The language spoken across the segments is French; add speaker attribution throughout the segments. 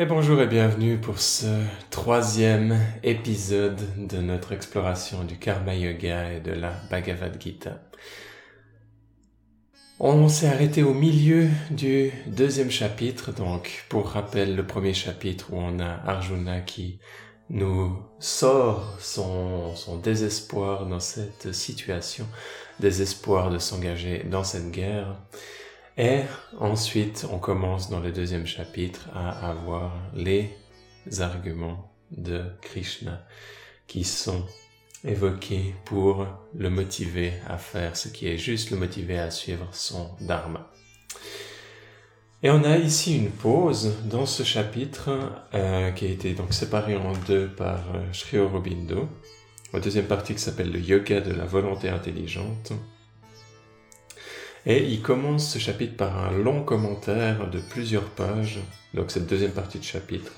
Speaker 1: Et bonjour et bienvenue pour ce troisième épisode de notre exploration du Karma Yoga et de la Bhagavad Gita. On s'est arrêté au milieu du deuxième chapitre, donc pour rappel le premier chapitre où on a Arjuna qui nous sort son, désespoir dans cette situation, désespoir de s'engager dans cette guerre. Et ensuite, on commence dans le deuxième chapitre à avoir les arguments de Krishna qui sont évoqués pour le motiver à faire ce qui est juste, le motiver à suivre son dharma. Et on a ici une pause dans ce chapitre euh, qui a été donc séparé en deux par euh, Sri Aurobindo. La deuxième partie qui s'appelle le yoga de la volonté intelligente. Et il commence ce chapitre par un long commentaire de plusieurs pages, donc cette deuxième partie de chapitre,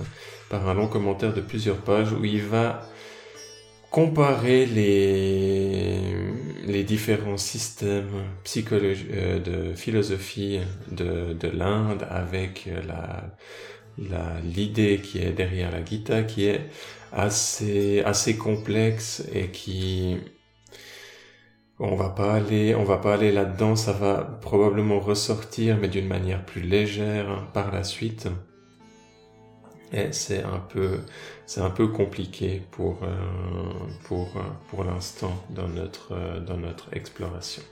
Speaker 1: par un long commentaire de plusieurs pages où il va comparer les, les différents systèmes euh, de philosophie de, de l'Inde avec la, l'idée qui est derrière la Gita qui est assez, assez complexe et qui on va pas aller, on va pas aller là-dedans, ça va probablement ressortir, mais d'une manière plus légère par la suite. Et c'est un peu, c'est un peu compliqué pour, euh, pour, pour l'instant dans notre, dans notre exploration.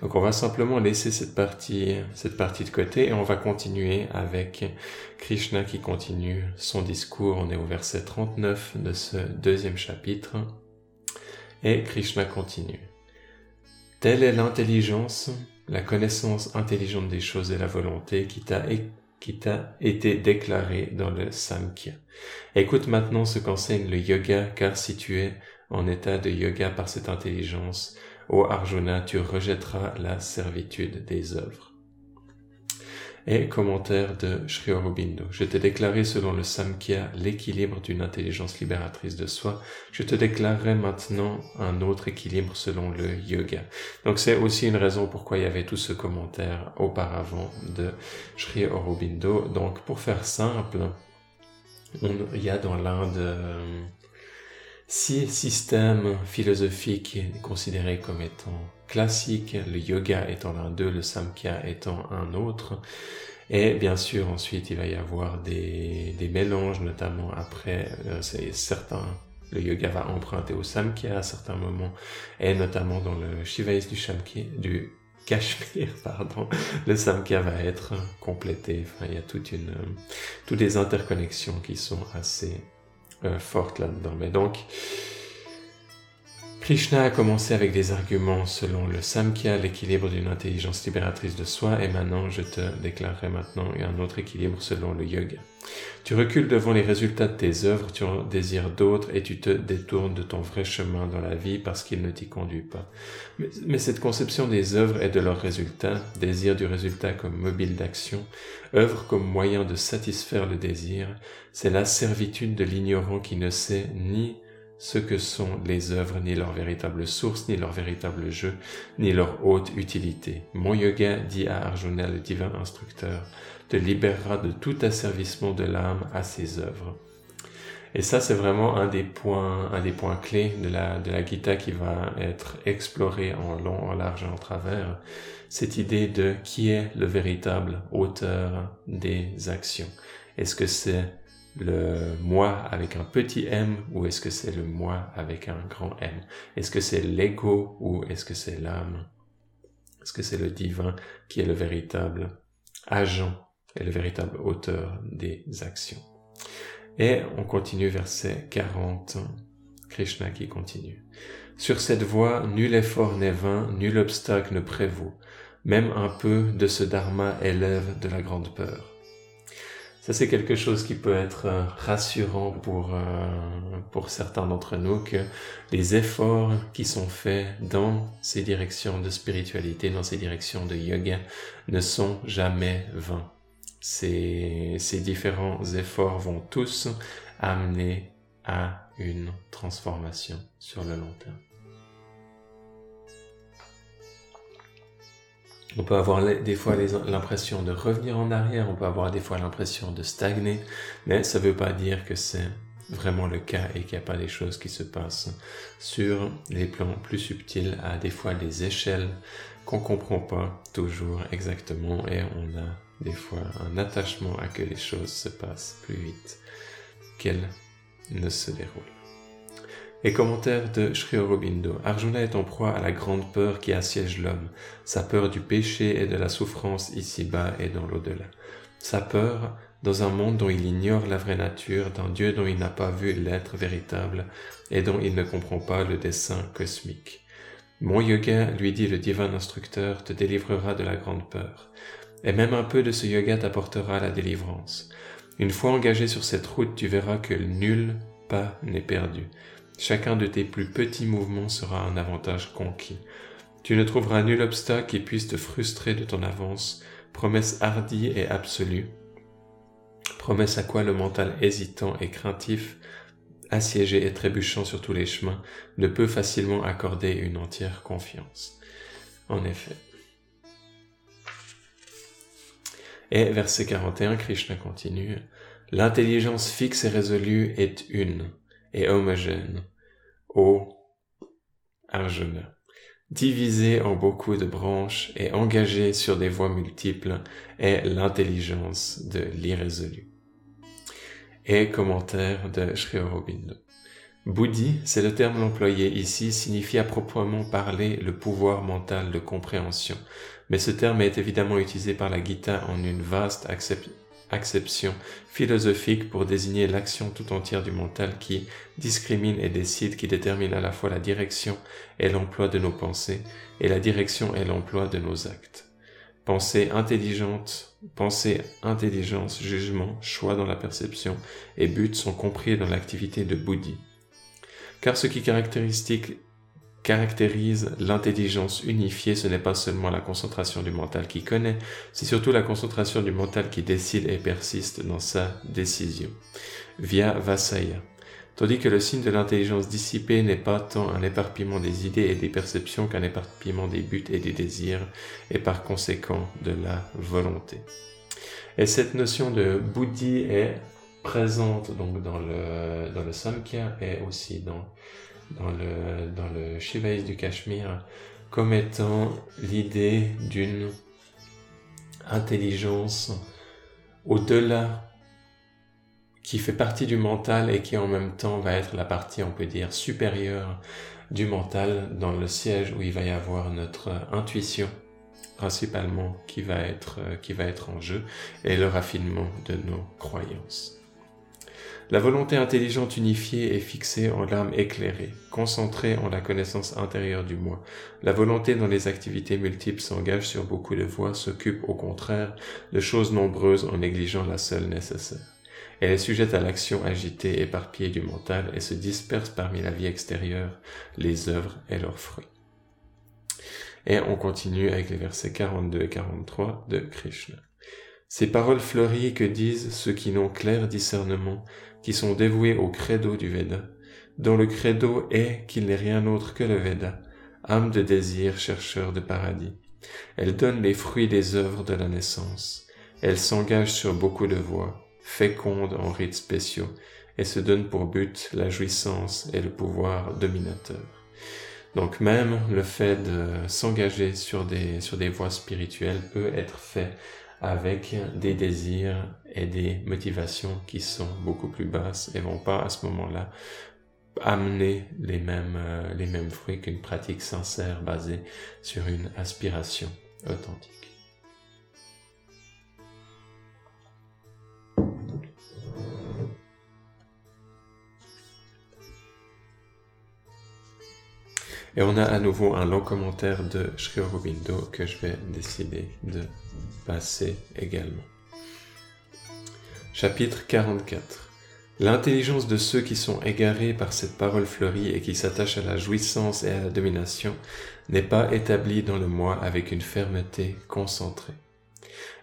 Speaker 1: Donc on va simplement laisser cette partie, cette partie de côté et on va continuer avec Krishna qui continue son discours. On est au verset 39 de ce deuxième chapitre. Et Krishna continue. Telle est l'intelligence, la connaissance intelligente des choses et la volonté qui t'a été déclarée dans le Samkhya. Écoute maintenant ce qu'enseigne le yoga, car si tu es en état de yoga par cette intelligence, ô Arjuna, tu rejetteras la servitude des œuvres. Et commentaire de Sri Aurobindo. Je t'ai déclaré selon le Samkhya l'équilibre d'une intelligence libératrice de soi. Je te déclarerai maintenant un autre équilibre selon le yoga. Donc c'est aussi une raison pourquoi il y avait tout ce commentaire auparavant de Sri Aurobindo. Donc pour faire simple, il y a dans l'Inde euh, six systèmes philosophiques considérés comme étant classiques, le yoga étant l'un d'eux, le samkhya étant un autre. Et bien sûr, ensuite, il va y avoir des, mélanges, notamment après, euh, c'est certain, le yoga va emprunter au samkhya à certains moments, et notamment dans le shivaïs du, shamkhya, du Cachemire, pardon, le samkhya va être complété. Enfin, il y a toute une, toutes des interconnexions qui sont assez forte là-dedans. Mais donc, Krishna a commencé avec des arguments selon le Samkhya, l'équilibre d'une intelligence libératrice de soi, et maintenant je te déclarerai maintenant un autre équilibre selon le yoga. Tu recules devant les résultats de tes œuvres, tu en désires d'autres et tu te détournes de ton vrai chemin dans la vie parce qu'il ne t'y conduit pas. Mais, mais, cette conception des œuvres et de leurs résultats, désir du résultat comme mobile d'action, œuvre comme moyen de satisfaire le désir, c'est la servitude de l'ignorant qui ne sait ni ce que sont les œuvres, ni leur véritable source, ni leur véritable jeu, ni leur haute utilité. Mon yoga, dit à Arjuna le divin instructeur, te libérera de tout asservissement de l'âme à ses œuvres. Et ça, c'est vraiment un des points, un des points clés de la, de la Gita qui va être exploré en long, en large et en travers. Cette idée de qui est le véritable auteur des actions. Est-ce que c'est le moi avec un petit m ou est-ce que c'est le moi avec un grand M? Est-ce que c'est l'ego ou est-ce que c'est l'âme? Est-ce que c'est le divin qui est le véritable agent et le véritable auteur des actions? Et on continue verset 40, Krishna qui continue. Sur cette voie, nul effort n'est vain, nul obstacle ne prévaut. Même un peu de ce dharma élève de la grande peur. Ça, c'est quelque chose qui peut être euh, rassurant pour, euh, pour certains d'entre nous, que les efforts qui sont faits dans ces directions de spiritualité, dans ces directions de yoga, ne sont jamais vains. Ces, ces différents efforts vont tous amener à une transformation sur le long terme. On peut avoir des fois l'impression de revenir en arrière, on peut avoir des fois l'impression de stagner, mais ça ne veut pas dire que c'est vraiment le cas et qu'il n'y a pas des choses qui se passent sur les plans plus subtils, à des fois des échelles qu'on comprend pas toujours exactement et on a des fois un attachement à que les choses se passent plus vite qu'elles ne se déroulent. Et commentaire de Sri Aurobindo. Arjuna est en proie à la grande peur qui assiège l'homme, sa peur du péché et de la souffrance ici-bas et dans l'au-delà. Sa peur dans un monde dont il ignore la vraie nature, d'un Dieu dont il n'a pas vu l'être véritable et dont il ne comprend pas le dessein cosmique. Mon yoga, lui dit le divin instructeur, te délivrera de la grande peur. Et même un peu de ce yoga t'apportera la délivrance. Une fois engagé sur cette route, tu verras que nul pas n'est perdu. Chacun de tes plus petits mouvements sera un avantage conquis. Tu ne trouveras nul obstacle qui puisse te frustrer de ton avance, promesse hardie et absolue, promesse à quoi le mental hésitant et craintif, assiégé et trébuchant sur tous les chemins, ne peut facilement accorder une entière confiance. En effet. Et verset 41, Krishna continue, L'intelligence fixe et résolue est une et homogène, ô Arjuna. Divisée en beaucoup de branches et engagée sur des voies multiples est l'intelligence de l'irrésolu et commentaire de Sri Aurobindo. Bouddhi, c'est le terme employé ici, signifie à proprement parler le pouvoir mental de compréhension, mais ce terme est évidemment utilisé par la Gita en une vaste acception philosophique pour désigner l'action tout entière du mental qui discrimine et décide, qui détermine à la fois la direction et l'emploi de nos pensées, et la direction et l'emploi de nos actes. Pensée intelligente, pensée, intelligence, jugement, choix dans la perception et but sont compris dans l'activité de Bouddhi. Car ce qui caractérise l'intelligence unifiée, ce n'est pas seulement la concentration du mental qui connaît, c'est surtout la concentration du mental qui décide et persiste dans sa décision. Via Vasaya, tandis que le signe de l'intelligence dissipée n'est pas tant un éparpillement des idées et des perceptions qu'un éparpillement des buts et des désirs, et par conséquent de la volonté. Et cette notion de bouddhi est présente donc dans le, dans le Samkhya et aussi dans, dans le, Shivaïs du Cachemire comme étant l'idée d'une intelligence au-delà qui fait partie du mental et qui en même temps va être la partie, on peut dire, supérieure du mental dans le siège où il va y avoir notre intuition principalement qui va être, qui va être en jeu et le raffinement de nos croyances. La volonté intelligente unifiée est fixée en l'âme éclairée, concentrée en la connaissance intérieure du moi. La volonté dans les activités multiples s'engage sur beaucoup de voies, s'occupe au contraire de choses nombreuses en négligeant la seule nécessaire. Elle est sujette à l'action agitée, éparpillée du mental et se disperse parmi la vie extérieure, les œuvres et leurs fruits. Et on continue avec les versets 42 et 43 de Krishna. Ces paroles fleuries que disent ceux qui n'ont clair discernement, qui sont dévoués au credo du Veda, dont le credo est qu'il n'est rien autre que le Veda, âme de désir, chercheur de paradis. Elle donne les fruits des œuvres de la naissance. Elle s'engage sur beaucoup de voies féconde en rites spéciaux et se donne pour but la jouissance et le pouvoir dominateur. Donc même le fait de s'engager sur des, sur des voies spirituelles peut être fait avec des désirs et des motivations qui sont beaucoup plus basses et vont pas à ce moment-là amener les mêmes, euh, les mêmes fruits qu'une pratique sincère basée sur une aspiration authentique. Et on a à nouveau un long commentaire de Sri Aurobindo que je vais décider de passer également. Chapitre 44 L'intelligence de ceux qui sont égarés par cette parole fleurie et qui s'attachent à la jouissance et à la domination n'est pas établie dans le moi avec une fermeté concentrée.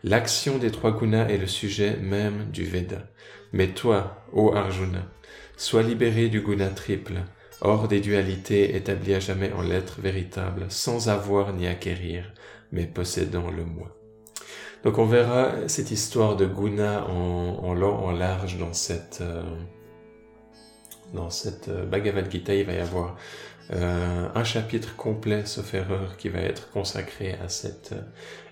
Speaker 1: L'action des trois gunas est le sujet même du Veda. Mais toi, ô Arjuna, sois libéré du guna triple, hors des dualités établies à jamais en l'être véritable, sans avoir ni acquérir, mais possédant le moi. Donc on verra cette histoire de Guna en, long, en large dans cette, euh, dans cette euh, Bhagavad Gita. Il va y avoir euh, un chapitre complet, sauf erreur, qui va être consacré à cette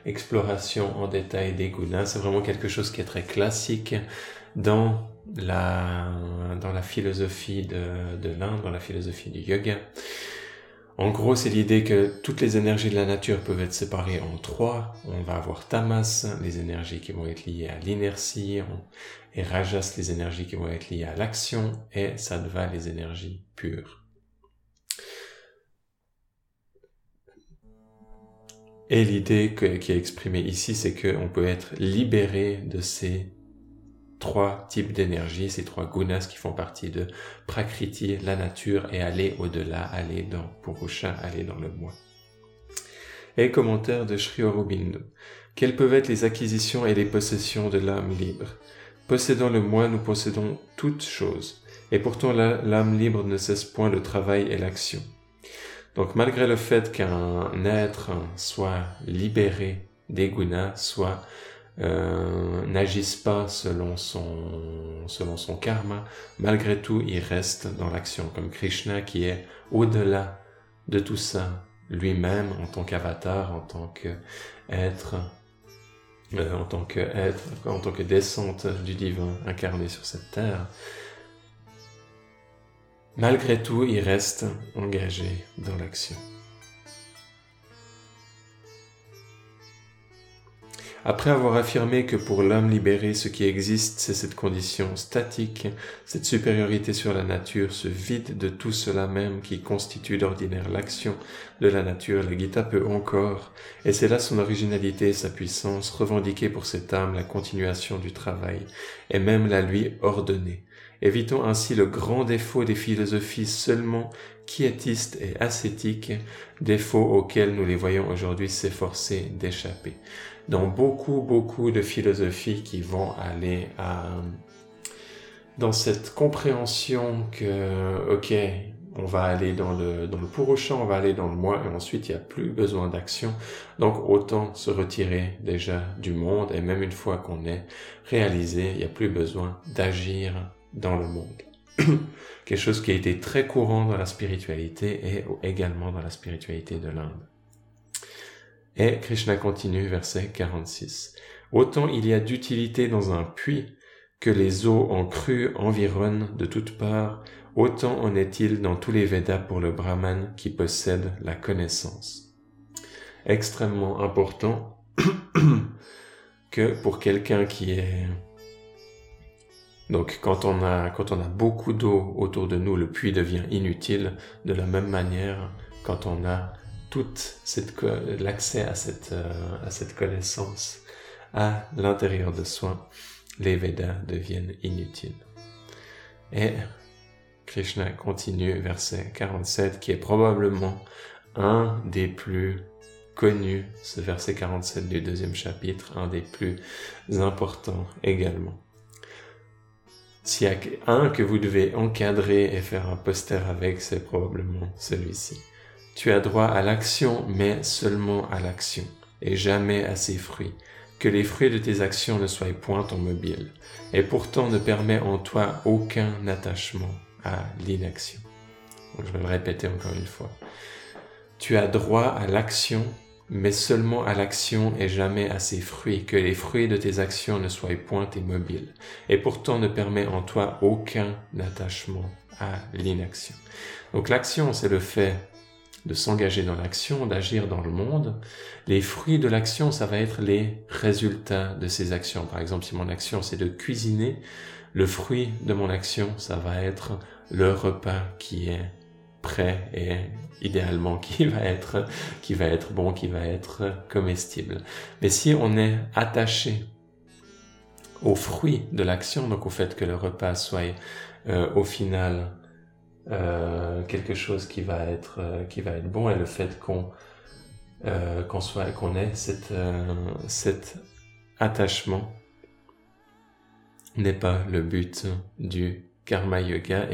Speaker 1: exploration en détail des Gunas. C'est vraiment quelque chose qui est très classique dans la, dans la philosophie de, de l'Inde, dans la philosophie du yoga. En gros, c'est l'idée que toutes les énergies de la nature peuvent être séparées en trois. On va avoir tamas, les énergies qui vont être liées à l'inertie, et rajas, les énergies qui vont être liées à l'action, et sattva, les énergies pures. Et l'idée qui est exprimée ici, c'est qu'on peut être libéré de ces trois types d'énergie, ces trois gunas qui font partie de Prakriti, la nature, et aller au-delà, aller dans Purusha, aller dans le moi. Et commentaire de Sri Aurobindo. Quelles peuvent être les acquisitions et les possessions de l'âme libre? Possédant le moi, nous possédons toutes choses, et pourtant l'âme libre ne cesse point le travail et l'action. Donc malgré le fait qu'un être soit libéré des gunas, soit euh, n'agissent pas selon son, karma, malgré tout, ils restent dans l'action, comme Krishna qui est au-delà de tout ça, lui-même en tant qu'avatar, en tant qu'être, euh, en tant que être, en tant que descente du divin incarné sur cette terre. Malgré tout, il reste engagé dans l'action. Après avoir affirmé que pour l'homme libéré, ce qui existe, c'est cette condition statique, cette supériorité sur la nature, ce vide de tout cela même qui constitue d'ordinaire l'action de la nature, la Gita peut encore, et c'est là son originalité et sa puissance, revendiquer pour cette âme la continuation du travail, et même la lui ordonner. Évitons ainsi le grand défaut des philosophies seulement quiétistes et ascétiques, défauts auxquels nous les voyons aujourd'hui s'efforcer d'échapper dans beaucoup, beaucoup de philosophies qui vont aller dans cette compréhension que, ok, on va aller dans le, dans le Purusha, on va aller dans le moi, et ensuite il n'y a plus besoin d'action. Donc autant se retirer déjà du monde, et même une fois qu'on est réalisé, il n'y a plus besoin d'agir dans le monde. Quelque chose qui a été très courant dans la spiritualité et également dans la spiritualité de l'Inde. Et Krishna continue, verset 46. Autant il y a d'utilité dans un puits que les eaux en crue environnent de toutes parts, autant en est-il dans tous les Védas pour le Brahman qui possède la connaissance. Extrêmement important que pour quelqu'un qui est donc quand on a quand on a beaucoup d'eau autour de nous, le puits devient inutile de la même manière quand on a cette l'accès à cette euh, à cette connaissance à l'intérieur de soi, les Védas deviennent inutiles. Et Krishna continue verset 47 qui est probablement un des plus connus, ce verset 47 du deuxième chapitre, un des plus importants également. S'il y a un que vous devez encadrer et faire un poster avec, c'est probablement celui-ci. Tu as droit à l'action, mais seulement à l'action, et jamais à ses fruits. Que les fruits de tes actions ne soient point ton mobile, et pourtant ne permet en toi aucun attachement à l'inaction. je vais le répéter encore une fois. Tu as droit à l'action, mais seulement à l'action et jamais à ses fruits, que les fruits de tes actions ne soient point immobiles, et pourtant ne permet en toi aucun attachement à l'inaction. Donc l'action, c'est le fait de s'engager dans l'action, d'agir dans le monde. Les fruits de l'action, ça va être les résultats de ces actions. Par exemple, si mon action c'est de cuisiner, le fruit de mon action, ça va être le repas qui est prêt et idéalement qui va être qui va être bon, qui va être comestible. Mais si on est attaché au fruit de l'action, donc au fait que le repas soit euh, au final euh, quelque chose qui va être euh, qui va être bon et le fait qu'on qu'on soit qu'on ait cet attachement n'est pas le but du karma yoga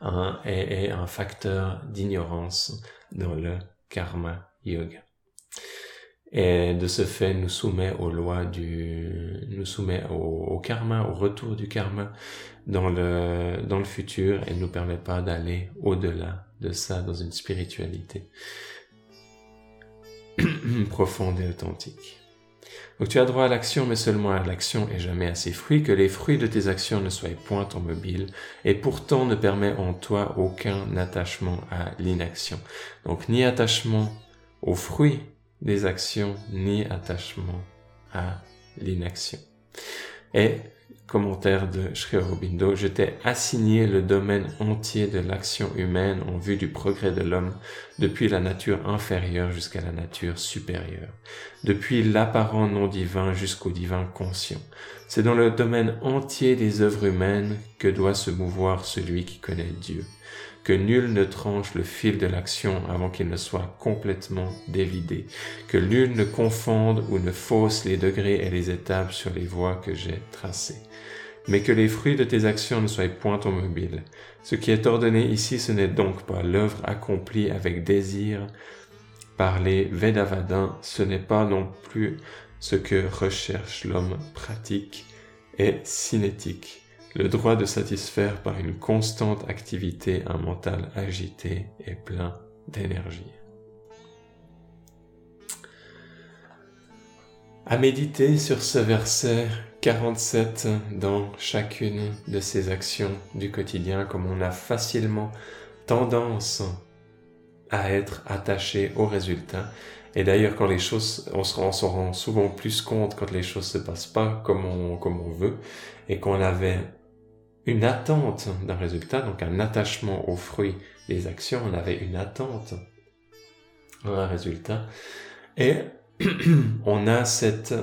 Speaker 1: un est, est un facteur d'ignorance dans le karma yoga. et de ce fait nous soumet aux lois du, nous soumet au, au karma, au retour du karma dans le, dans le futur et ne nous permet pas d'aller au-delà de ça dans une spiritualité profonde et authentique. Donc tu as droit à l'action, mais seulement à l'action et jamais à ses fruits, que les fruits de tes actions ne soient point ton mobile, et pourtant ne permet en toi aucun attachement à l'inaction. Donc ni attachement aux fruits des actions, ni attachement à l'inaction. Et Commentaire de Sri Aurobindo, je t'ai assigné le domaine entier de l'action humaine en vue du progrès de l'homme, depuis la nature inférieure jusqu'à la nature supérieure, depuis l'apparent non divin jusqu'au divin conscient. C'est dans le domaine entier des œuvres humaines que doit se mouvoir celui qui connaît Dieu que nul ne tranche le fil de l'action avant qu'il ne soit complètement dévidé, que nul ne confonde ou ne fausse les degrés et les étapes sur les voies que j'ai tracées, mais que les fruits de tes actions ne soient point ton mobile. Ce qui est ordonné ici, ce n'est donc pas l'œuvre accomplie avec désir par les Vedavadins, ce n'est pas non plus ce que recherche l'homme pratique et cinétique le droit de satisfaire par une constante activité un mental agité et plein d'énergie. À méditer sur ce verset 47 dans chacune de ces actions du quotidien, comme on a facilement tendance à être attaché au résultat. Et d'ailleurs, quand les choses, on s'en rend souvent plus compte quand les choses se passent pas comme on, comme on veut, et qu'on avait une attente d'un résultat, donc un attachement aux fruits des actions, on avait une attente un résultat, et on a cette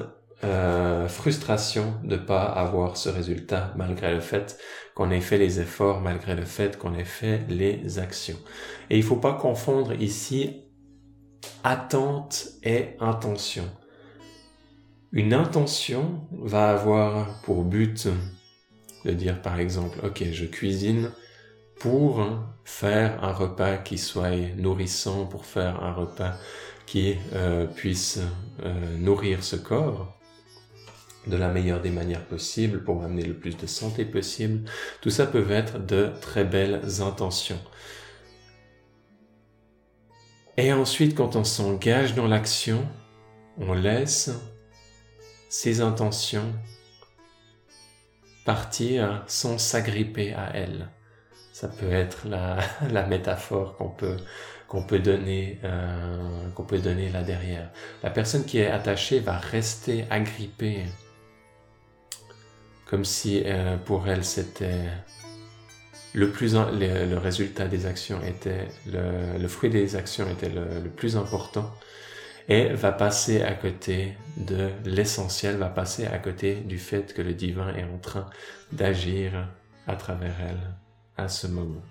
Speaker 1: euh, frustration de pas avoir ce résultat malgré le fait qu'on ait fait les efforts, malgré le fait qu'on ait fait les actions. Et il faut pas confondre ici attente et intention. Une intention va avoir pour but de dire par exemple, ok, je cuisine pour faire un repas qui soit nourrissant, pour faire un repas qui euh, puisse euh, nourrir ce corps de la meilleure des manières possibles, pour amener le plus de santé possible. Tout ça peut être de très belles intentions. Et ensuite, quand on s'engage dans l'action, on laisse ces intentions partir sans s'agripper à elle. Ça peut être la, métaphore qu'on peut peut donner euh, peut donner là derrière. La personne qui est attachée va rester agrippée, comme si euh, pour elle c'était le plus le, résultat des actions était le, fruit des actions était le plus important et va passer à côté de l'essentiel, va passer à côté du fait que le divin est en train d'agir à travers elle à ce moment.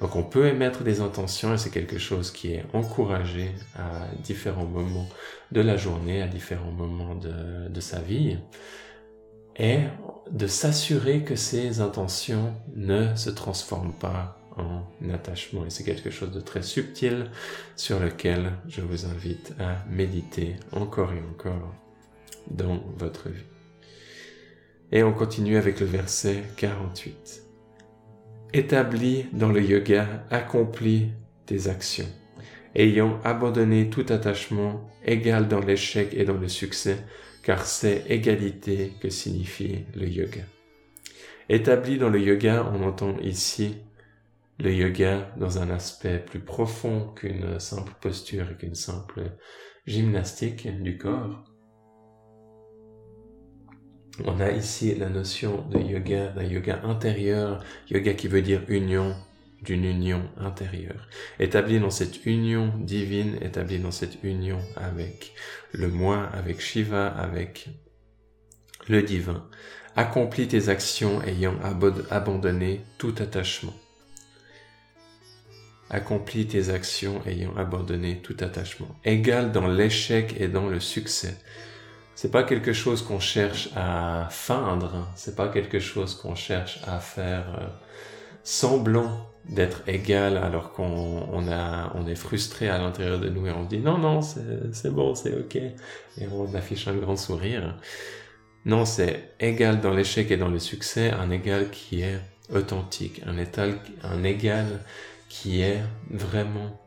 Speaker 1: Donc on peut émettre des intentions et c'est quelque chose qui est encouragé à différents moments de la journée, à différents moments de, de sa vie, et de s'assurer que ces intentions ne se transforment pas en attachement. Et c'est quelque chose de très subtil sur lequel je vous invite à méditer encore et encore dans votre vie. Et on continue avec le verset 48. Établi dans le yoga, accomplis tes actions. Ayant abandonné tout attachement, égal dans l'échec et dans le succès, car c'est égalité que signifie le yoga. Établi dans le yoga, on entend ici le yoga dans un aspect plus profond qu'une simple posture et qu'une simple gymnastique du corps. On a ici la notion de yoga, d'un yoga intérieur, yoga qui veut dire union, d'une union intérieure, établi dans cette union divine, établi dans cette union avec le moi, avec Shiva, avec le divin. Accomplis tes actions ayant abandonné tout attachement. Accomplis tes actions ayant abandonné tout attachement. Égal dans l'échec et dans le succès. C'est pas quelque chose qu'on cherche à feindre, c'est pas quelque chose qu'on cherche à faire euh, semblant d'être égal alors qu'on on a, on est frustré à l'intérieur de nous et on dit non, non, c'est bon, c'est ok. Et on affiche un grand sourire. Non, c'est égal dans l'échec et dans le succès, un égal qui est authentique, un égal qui est vraiment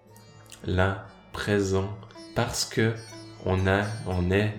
Speaker 1: là, présent, parce que on a, on est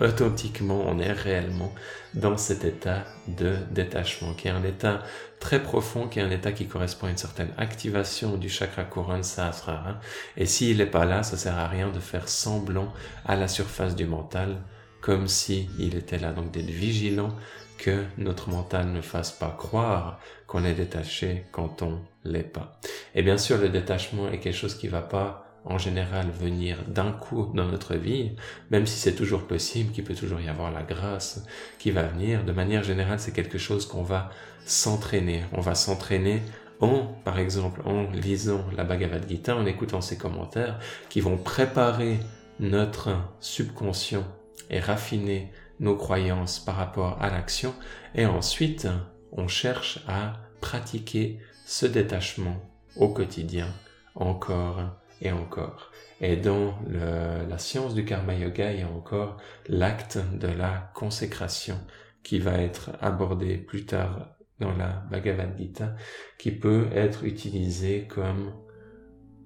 Speaker 1: authentiquement, on est réellement dans cet état de détachement, qui est un état très profond, qui est un état qui correspond à une certaine activation du chakra couronne sahasrara. Et s'il n'est pas là, ça sert à rien de faire semblant à la surface du mental, comme si il était là. Donc d'être vigilant que notre mental ne fasse pas croire qu'on est détaché quand on l'est pas. Et bien sûr, le détachement est quelque chose qui va pas en général venir d'un coup dans notre vie, même si c'est toujours possible, qu'il peut toujours y avoir la grâce qui va venir, de manière générale, c'est quelque chose qu'on va s'entraîner. On va s'entraîner en, par exemple, en lisant la Bhagavad Gita, en écoutant ses commentaires, qui vont préparer notre subconscient et raffiner nos croyances par rapport à l'action, et ensuite, on cherche à pratiquer ce détachement au quotidien encore et encore. Et dans la science du karma yoga, il y a encore l'acte de la consécration qui va être abordé plus tard dans la Bhagavad Gita, qui peut être utilisé comme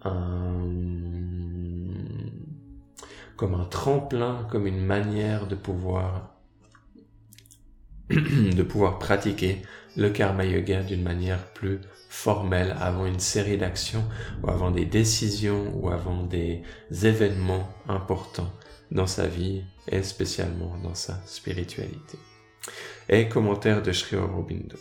Speaker 1: un, comme un tremplin, comme une manière de pouvoir, de pouvoir pratiquer le karma yoga d'une manière plus formelle avant une série d'actions ou avant des décisions ou avant des événements importants dans sa vie et spécialement dans sa spiritualité. Et commentaire de Sri Aurobindo.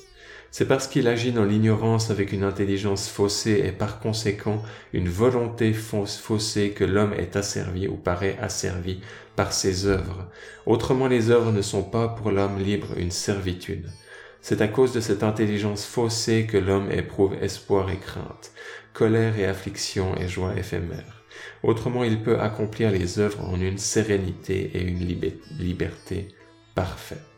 Speaker 1: C'est parce qu'il agit dans l'ignorance avec une intelligence faussée et par conséquent une volonté faussée que l'homme est asservi ou paraît asservi par ses œuvres. Autrement les œuvres ne sont pas pour l'homme libre une servitude. C'est à cause de cette intelligence faussée que l'homme éprouve espoir et crainte, colère et affliction et joie éphémère. Autrement, il peut accomplir les œuvres en une sérénité et une liberté parfaite.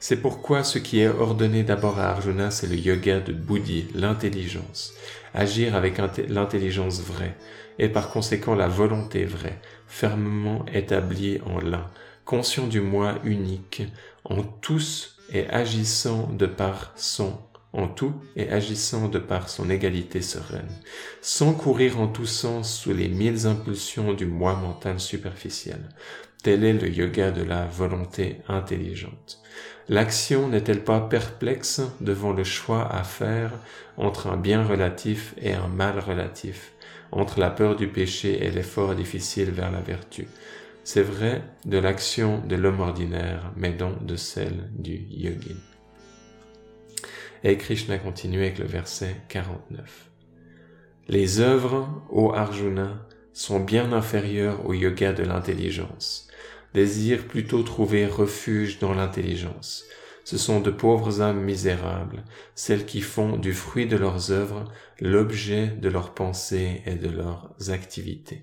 Speaker 1: C'est pourquoi ce qui est ordonné d'abord à Arjuna, c'est le yoga de Bouddhi, l'intelligence, agir avec l'intelligence vraie, et par conséquent la volonté vraie, fermement établie en l'un, conscient du moi unique, en tous et agissant de par son en tout et agissant de par son égalité sereine, sans courir en tous sens sous les mille impulsions du moi mental superficiel. Tel est le yoga de la volonté intelligente. L'action n'est-elle pas perplexe devant le choix à faire entre un bien relatif et un mal relatif, entre la peur du péché et l'effort difficile vers la vertu? C'est vrai de l'action de l'homme ordinaire, mais non de celle du yogin. Et Krishna continue avec le verset 49. Les œuvres, ô Arjuna, sont bien inférieures au yoga de l'intelligence. Désire plutôt trouver refuge dans l'intelligence. Ce sont de pauvres âmes misérables, celles qui font du fruit de leurs œuvres l'objet de leurs pensées et de leurs activités.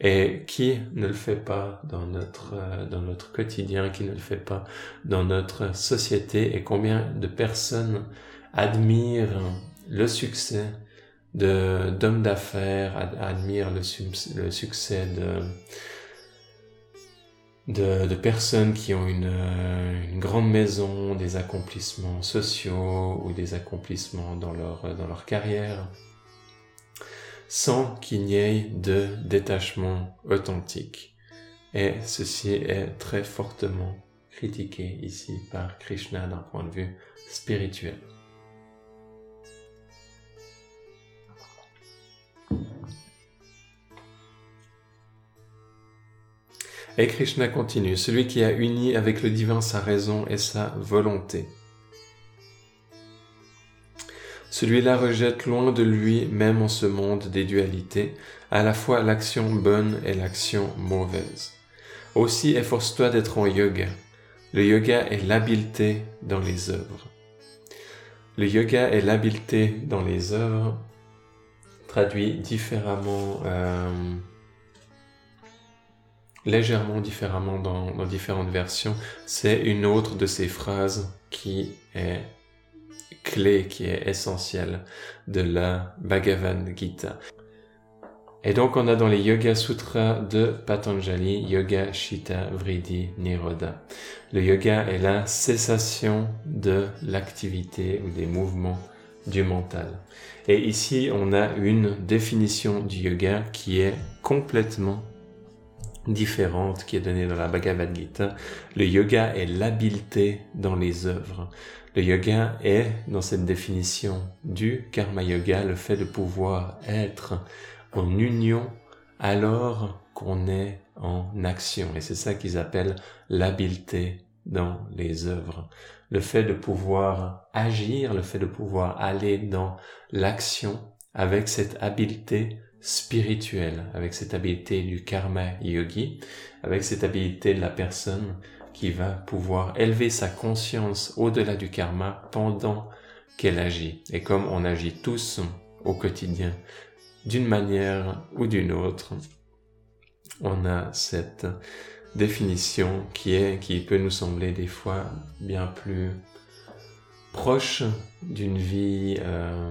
Speaker 1: Et qui ne le fait pas dans notre, euh, dans notre quotidien, qui ne le fait pas dans notre société, et combien de personnes admirent le succès d'hommes d'affaires, admirent le succès de, de, personnes qui ont une, euh, une, grande maison, des accomplissements sociaux ou des accomplissements dans leur, dans leur carrière sans qu'il n'y ait de détachement authentique. Et ceci est très fortement critiqué ici par Krishna d'un point de vue spirituel. Et Krishna continue, celui qui a uni avec le divin sa raison et sa volonté celui-là rejette loin de lui, même en ce monde des dualités, à la fois l'action bonne et l'action mauvaise. Aussi efforce-toi d'être en yoga. Le yoga est l'habileté dans les œuvres. Le yoga est l'habileté dans les œuvres, traduit différemment, euh, légèrement différemment dans, différentes versions. C'est une autre de ces phrases qui est clé qui est essentielle de la Bhagavad Gita. Et donc on a dans les Yoga Sutras de Patanjali, Yoga Shita Vriddhi Nirodha. Le yoga est la cessation de l'activité ou des mouvements du mental. Et ici on a une définition du yoga qui est complètement différente qui est donnée dans la Bhagavad Gita. Le yoga est l'habileté dans les œuvres. Le yoga est, dans cette définition du karma yoga, le fait de pouvoir être en union alors qu'on est en action. Et c'est ça qu'ils appellent l'habileté dans les œuvres. Le fait de pouvoir agir, le fait de pouvoir aller dans l'action avec cette habileté spirituelle, avec cette habileté du karma yogi, avec cette habileté de la personne qui va pouvoir élever sa conscience au-delà du karma pendant qu'elle agit. Et comme on agit tous au quotidien d'une manière ou d'une autre, on a cette définition qui est, qui peut nous sembler des fois bien plus proche d'une vie euh,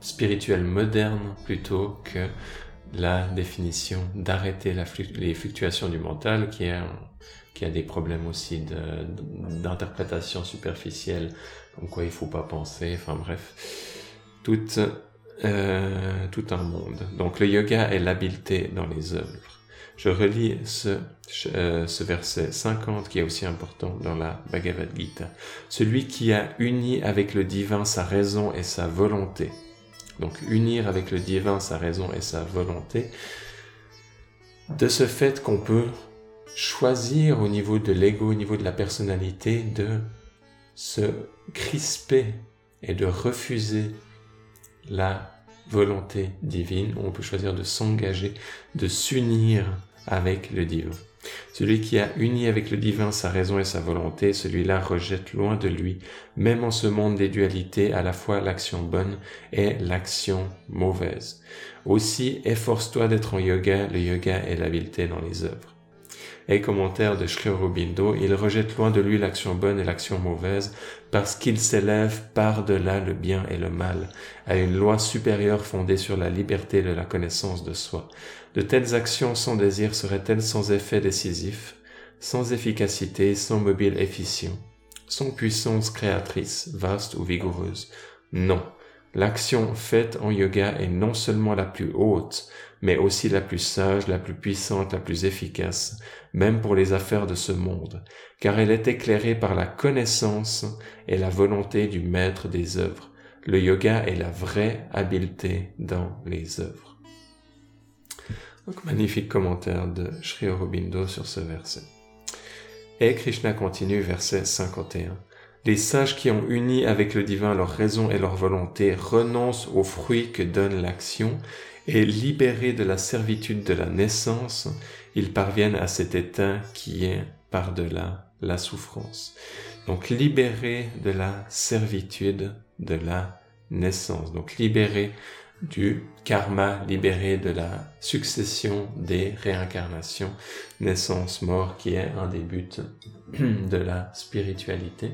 Speaker 1: spirituelle moderne plutôt que la définition d'arrêter les fluctuations du mental qui, a des problèmes aussi d'interprétation superficielle comme quoi il faut pas penser enfin bref toute euh, tout un monde. Donc le yoga est l'habileté dans les œuvres. Je relis ce, euh, verset 50 qui est aussi important dans la Bhagavad Gita. Celui qui a uni avec le divin sa raison et sa volonté. Donc unir avec le divin sa raison et sa volonté. De ce fait qu'on peut choisir au niveau de l'ego, au niveau de la personnalité, de se crisper et de refuser la volonté divine, on peut choisir de s'engager, de s'unir avec le divin. Celui qui a uni avec le divin sa raison et sa volonté, celui-là rejette loin de lui, même en ce monde des dualités, à la fois l'action bonne et l'action mauvaise. Aussi, efforce-toi d'être en yoga, le yoga est l'habileté dans les œuvres et commentaire de Sri Aurobindo, il rejette loin de lui l'action bonne et l'action mauvaise parce qu'il s'élève par-delà le bien et le mal à une loi supérieure fondée sur la liberté de la connaissance de soi. De telles actions sans désir seraient-elles sans effet décisif, sans efficacité, sans mobile efficient, sans puissance créatrice, vaste ou vigoureuse? Non. L'action faite en yoga est non seulement la plus haute, mais aussi la plus sage, la plus puissante, la plus efficace, même pour les affaires de ce monde, car elle est éclairée par la connaissance et la volonté du maître des œuvres. Le yoga est la vraie habileté dans les œuvres. Donc, magnifique commentaire de Sri Aurobindo sur ce verset. Et Krishna continue, verset 51. Les sages qui ont uni avec le divin leur raison et leur volonté renoncent aux fruits que donne l'action et libérés de la servitude de la naissance, ils parviennent à cet état qui est par-delà la souffrance. Donc libérés de la servitude de la naissance. Donc libérés du karma, libérés de la succession des réincarnations, naissance, mort, qui est un des buts de la spiritualité.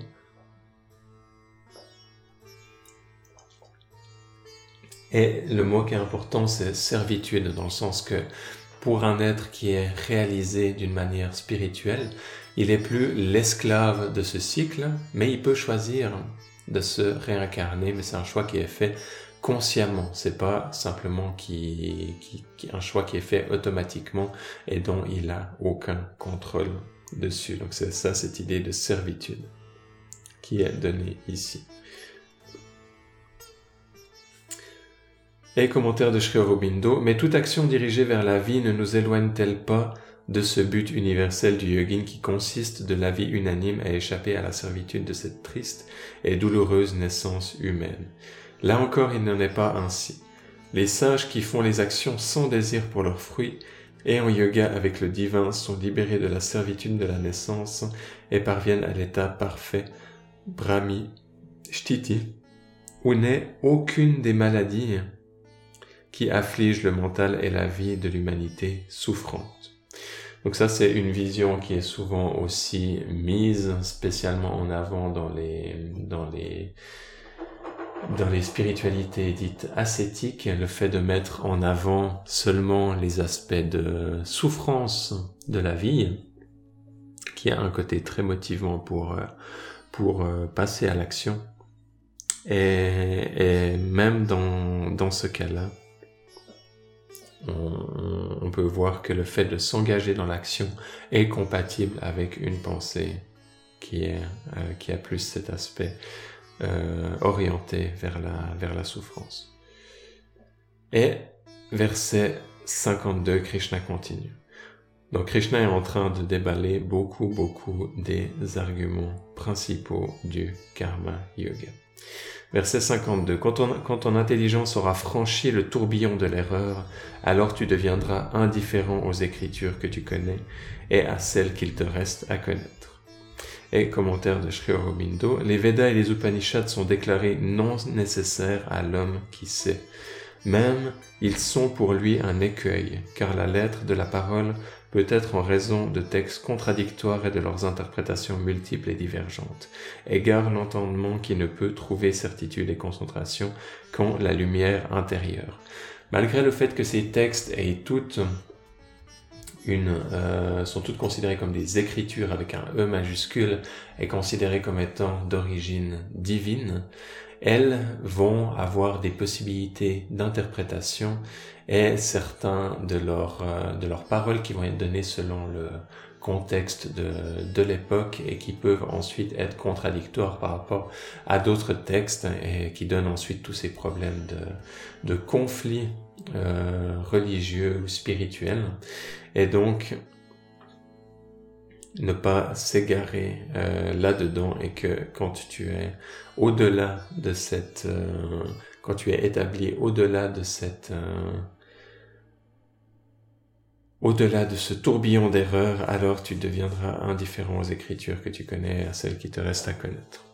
Speaker 1: Et le mot qui est important, c'est servitude, dans le sens que pour un être qui est réalisé d'une manière spirituelle, il n'est plus l'esclave de ce cycle, mais il peut choisir de se réincarner, mais c'est un choix qui est fait consciemment. C'est pas simplement qui, un choix qui est fait automatiquement et dont il a aucun contrôle dessus. Donc c'est ça cette idée de servitude qui est donnée ici. Et commentaire de Sri mais toute action dirigée vers la vie ne nous éloigne-t-elle pas de ce but universel du yogin qui consiste de la vie unanime à échapper à la servitude de cette triste et douloureuse naissance humaine? Là encore, il n'en est pas ainsi. Les sages qui font les actions sans désir pour leurs fruits et en yoga avec le divin sont libérés de la servitude de la naissance et parviennent à l'état parfait, brahmi, shtiti, où n'est aucune des maladies qui afflige le mental et la vie de l'humanité souffrante. Donc ça, c'est une vision qui est souvent aussi mise spécialement en avant dans les, dans les, dans les spiritualités dites ascétiques, le fait de mettre en avant seulement les aspects de souffrance de la vie, qui a un côté très motivant pour, pour euh, passer à l'action. Et, et, même dans, dans ce cas-là, on, peut voir que le fait de s'engager dans l'action est compatible avec une pensée qui, euh, a plus cet aspect euh, orienté vers la, vers la souffrance. Et verset 52, Krishna continue. Donc Krishna est en train de déballer beaucoup, beaucoup des arguments principaux du karma yoga. Verset 52. Quand ton, quand ton intelligence aura franchi le tourbillon de l'erreur, alors tu deviendras indifférent aux écritures que tu connais et à celles qu'il te reste à connaître. Et commentaire de Sri Aurobindo, les Védas et les Upanishads sont déclarés non nécessaires à l'homme qui sait. Même, ils sont pour lui un écueil, car la lettre de la parole peut-être en raison de textes contradictoires et de leurs interprétations multiples et divergentes, égare l'entendement qui ne peut trouver certitude et concentration qu'en la lumière intérieure. Malgré le fait que ces textes aient toutes euh, sont toutes considérées comme des écritures avec un E majuscule et considérées comme étant d'origine divine, elles vont avoir des possibilités d'interprétation et certains de leurs, euh, de leurs paroles qui vont être données selon le contexte de, l'époque et qui peuvent ensuite être contradictoires par rapport à d'autres textes et qui donnent ensuite tous ces problèmes de, de conflits euh, religieux ou spirituels. Et donc, ne pas s'égarer euh, là-dedans et que quand tu es au-delà de cette, quand tu es établi au-delà de cette, au-delà de ce tourbillon d'erreurs, alors tu deviendras indifférent aux écritures que tu connais, à celles qui te restent à connaître.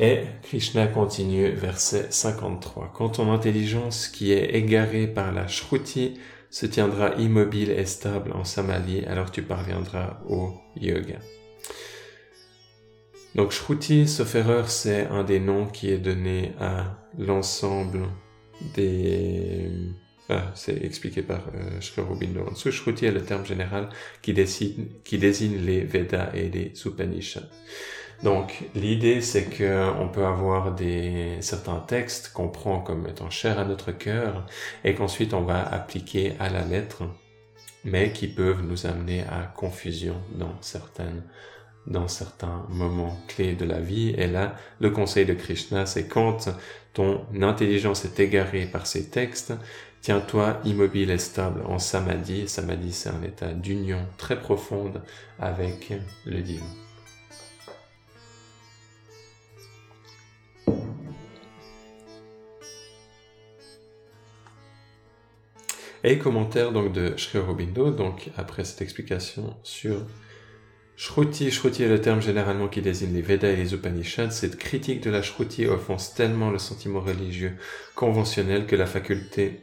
Speaker 1: Et Krishna continue, verset 53. Quand ton intelligence qui est égarée par la shruti se tiendra immobile et stable en samadhi, alors tu parviendras au yoga. Donc Shruti, sauf erreur, c'est un des noms qui est donné à l'ensemble des... Ah, c'est expliqué par euh, Shri Shruti est le terme général qui, désigne les Vedas et les Upanishads. Donc l'idée c'est que on peut avoir des certains textes qu'on prend comme étant chers à notre cœur et qu'ensuite on va appliquer à la lettre, mais qui peuvent nous amener à confusion dans certaines dans certains moments clés de la vie. Et là, le conseil de Krishna, c'est quand ton intelligence est égarée par ces textes, tiens-toi immobile et stable en samadhi. Samadhi, c'est un état d'union très profonde avec le divin. Et commentaire donc de Sri Aurobindo, donc après cette explication sur Shruti. Shruti est le terme généralement qui désigne les Védas et les Upanishads. Cette critique de la Shruti offense tellement le sentiment religieux conventionnel que la faculté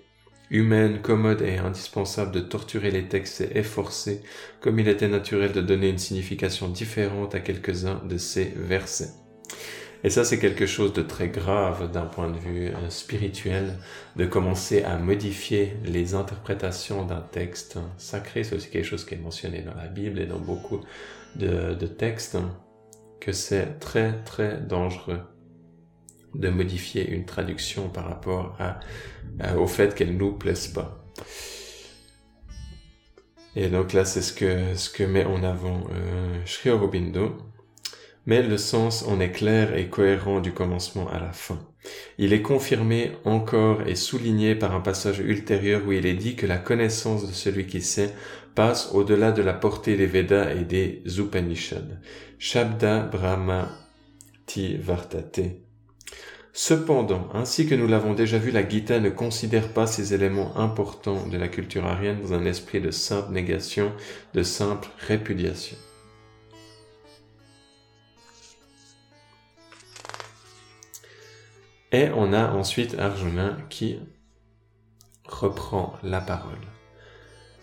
Speaker 1: humaine, commode et indispensable de torturer les textes est efforcée, comme il était naturel de donner une signification différente à quelques-uns de ces versets. Et ça, c'est quelque chose de très grave d'un point de vue euh, spirituel, de commencer à modifier les interprétations d'un texte sacré. C'est aussi quelque chose qui est mentionné dans la Bible et dans beaucoup de, textes, que c'est très très dangereux de modifier une traduction par rapport au fait qu'elle nous plaise pas. Et donc là, c'est ce que, ce que met en avant euh, Sri Aurobindo mais le sens en est clair et cohérent du commencement à la fin. Il est confirmé encore et souligné par un passage ultérieur où il est dit que la connaissance de celui qui sait passe au-delà de la portée des Védas et des Upanishads. Shabda Brahma Ti Vartate. Cependant, ainsi que nous l'avons déjà vu, la Gita ne considère pas ces éléments importants de la culture arienne dans un esprit de simple négation, de simple répudiation. Et on a ensuite Arjuna qui reprend la parole.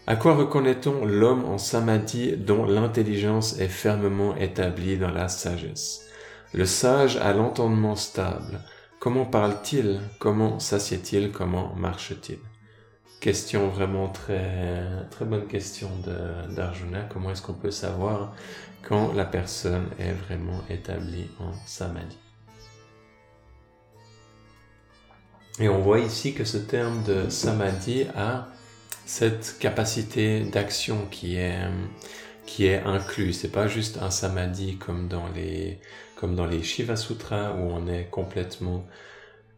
Speaker 1: À quoi reconnaît-on l'homme en samadhi dont l'intelligence est fermement établie dans la sagesse? Le sage a l'entendement stable. Comment parle-t-il? Comment s'assied-il? Comment marche-t-il? Question vraiment très, bonne question d'Arjuna. Comment est-ce qu'on peut savoir quand la personne est vraiment établie en samadhi? Et on voit ici que ce terme de samadhi a cette capacité d'action qui est qui est inclus. C'est pas juste un samadhi comme dans les comme dans les Shiva Sutras où on est complètement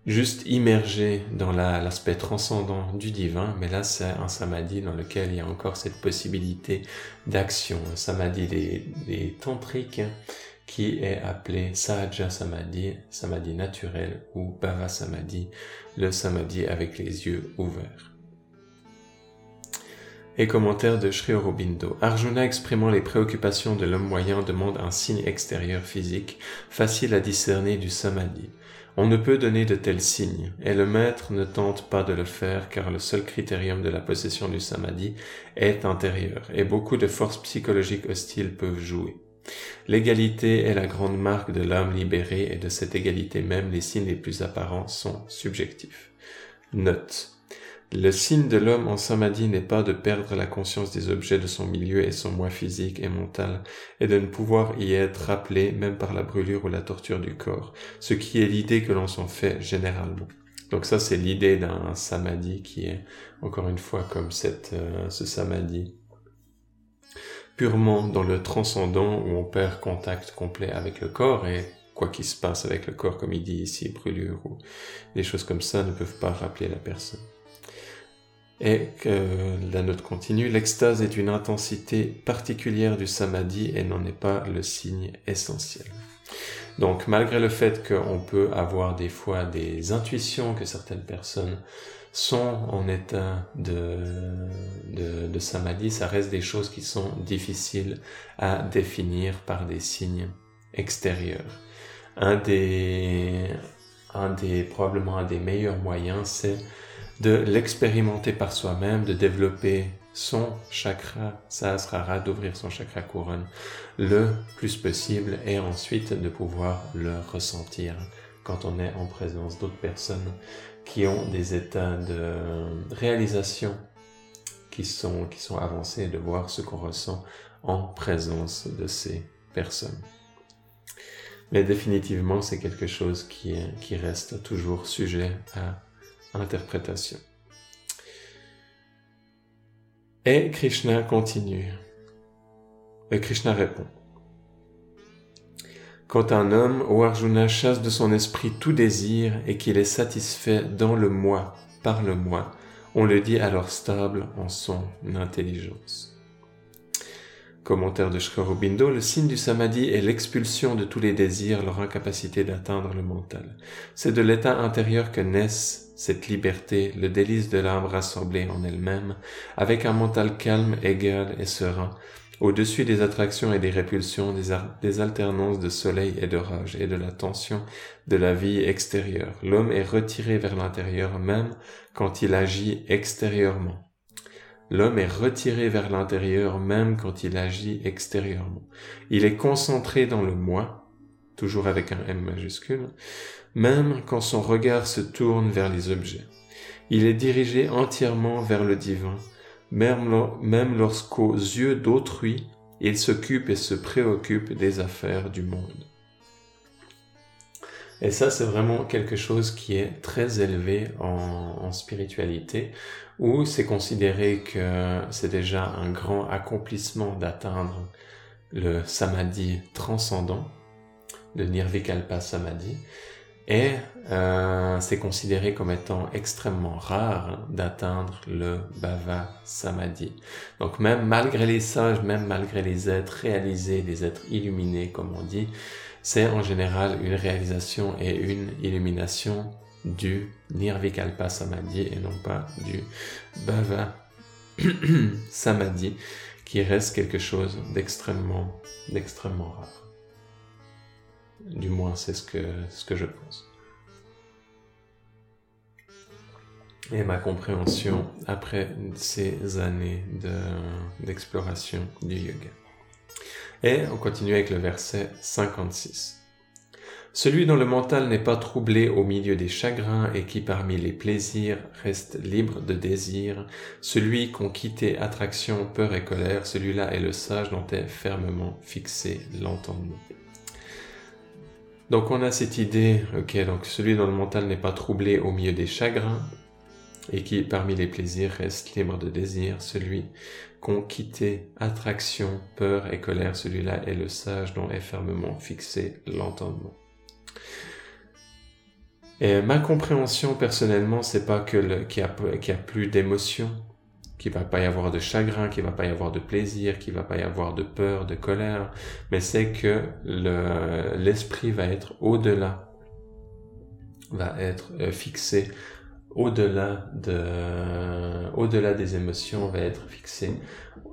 Speaker 1: juste immergé dans l'aspect transcendant du divin, mais là c'est un samadhi dans lequel il y a encore cette possibilité d'action, un samadhi des, des tantriques qui est appelé Sahaja Samadhi, samadhi naturel ou Bhava Samadhi, le samadhi avec les yeux ouverts. Et commentaire de Sri Aurobindo. Arjuna exprimant les préoccupations de l'homme moyen demande un signe extérieur physique, facile à discerner du samadhi. On ne peut donner de tels signes, et le maître ne tente pas de le faire car le seul critérium de la possession du samadhi est intérieur, et beaucoup de forces psychologiques hostiles peuvent jouer. L'égalité est la grande marque de l'âme libérée et de cette égalité même les signes les plus apparents sont subjectifs. Note. Le signe de l'homme en samadhi n'est pas de perdre la conscience des objets de son milieu et son moi physique et mental, et de ne pouvoir y être rappelé même par la brûlure ou la torture du corps, ce qui est l'idée que l'on s'en fait généralement. Donc ça, c'est l'idée d'un samadhi qui est, encore une fois, comme cette, euh, ce samadhi purement dans le transcendant où on perd contact complet avec le corps et quoi qu'il se passe avec le corps, comme il dit ici, brûlure ou des choses comme ça ne peuvent pas rappeler la personne. Et que la note continue, l'extase est une intensité particulière du samadhi et n'en est pas le signe essentiel. Donc malgré le fait qu'on peut avoir des fois des intuitions que certaines personnes sont en état de, de, de, samadhi, ça reste des choses qui sont difficiles à définir par des signes extérieurs. Un des, un des, probablement un des meilleurs moyens, c'est de l'expérimenter par soi-même, de développer son chakra sahasrara, d'ouvrir son chakra couronne le plus possible et ensuite de pouvoir le ressentir quand on est en présence d'autres personnes qui ont des états de réalisation qui sont, qui sont avancés et de voir ce qu'on ressent en présence de ces personnes. Mais définitivement, c'est quelque chose qui, qui reste toujours sujet à interprétation. Et Krishna continue. Et Krishna répond. Quand un homme, ou Arjuna, chasse de son esprit tout désir et qu'il est satisfait dans le moi, par le moi, on le dit alors stable en son intelligence. Commentaire de Shkarobindo, le signe du samadhi est l'expulsion de tous les désirs, leur incapacité d'atteindre le mental. C'est de l'état intérieur que naissent cette liberté, le délice de l'âme rassemblée en elle-même, avec un mental calme, égal et serein, au-dessus des attractions et des répulsions, des, alternances de soleil et de rage, et de la tension de la vie extérieure. L'homme est retiré vers l'intérieur même quand il agit extérieurement. L'homme est retiré vers l'intérieur même quand il agit extérieurement. Il est concentré dans le moi, toujours avec un M majuscule, même quand son regard se tourne vers les objets. Il est dirigé entièrement vers le divin, même lorsqu'aux yeux d'autrui, il s'occupe et se préoccupe des affaires du monde. Et ça, c'est vraiment quelque chose qui est très élevé en, spiritualité, où c'est considéré que c'est déjà un grand accomplissement d'atteindre le samadhi transcendant, le nirvikalpa samadhi, et euh, c'est considéré comme étant extrêmement rare d'atteindre le bhava samadhi. Donc même malgré les sages, même malgré les êtres réalisés, les êtres illuminés comme on dit, c'est en général une réalisation et une illumination du nirvikalpa samadhi et non pas du bhava samadhi qui reste quelque chose d'extrêmement rare. Du moins, c'est ce que je pense. et ma compréhension après ces années d'exploration du yoga. Et on continue avec le verset 56. Celui dont le mental n'est pas troublé au milieu des chagrins et qui parmi les plaisirs reste libre de désir, celui qu'ont quitté attraction, peur et colère, celui-là est le sage dont est fermement fixé l'entendement. Donc on a cette idée, ok, donc celui dont le mental n'est pas troublé au milieu des chagrins, et qui parmi les plaisirs reste libre de désir, celui qu'ont quitté attraction, peur et colère, celui-là est le sage dont est fermement fixé l'entendement. Et ma compréhension personnellement, c'est pas que qu'il y, a plus d'émotions, qu'il va pas y avoir de chagrin, qu'il va pas y avoir de plaisir, qu'il va pas y avoir de peur, de colère, mais c'est que l'esprit va être au-delà, va être euh, fixé au-delà de, au-delà des émotions, va être fixé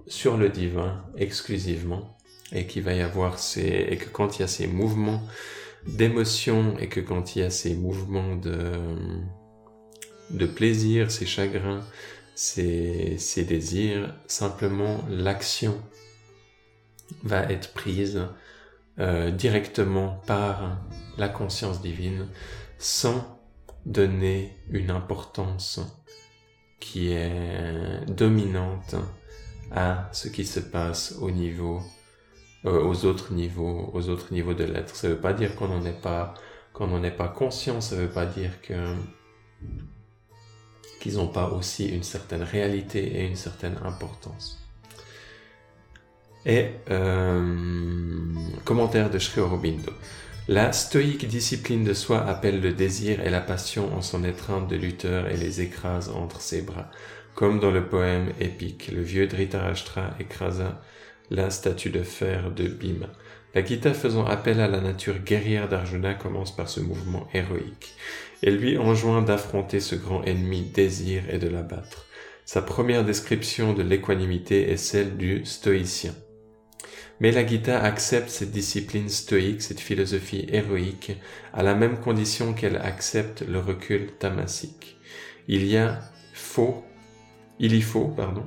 Speaker 1: sur le divin exclusivement, et qu'il va y avoir ces, et que quand il y a ces mouvements d'émotions, et que quand il y a ces mouvements de, de plaisir, ces chagrins, ces, ces désirs, simplement l'action va être prise euh, directement par la conscience divine sans donner une importance qui est dominante à ce qui se passe au niveau, euh, aux autres niveaux, aux autres niveaux de l'être. Ça ne veut pas dire qu'on n'en est pas, qu'on n'en est pas conscient. Ça ne veut pas dire que qu'ils n'ont pas aussi une certaine réalité et une certaine importance. Et euh, commentaire de Sri Aurobindo. La stoïque discipline de soi appelle le désir et la passion en son étreinte de lutteur et les écrase entre ses bras. Comme dans le poème épique, le vieux Dhritarashtra écrasa la statue de fer de Bhima. La Gita faisant appel à la nature guerrière d'Arjuna commence par ce mouvement héroïque. Elle lui enjoint d'affronter ce grand ennemi désir et de l'abattre. Sa première description de l'équanimité est celle du stoïcien. Mais la Gita accepte cette discipline stoïque, cette philosophie héroïque, à la même condition qu'elle accepte le recul tamasique. Il y a faux, il y faut, pardon,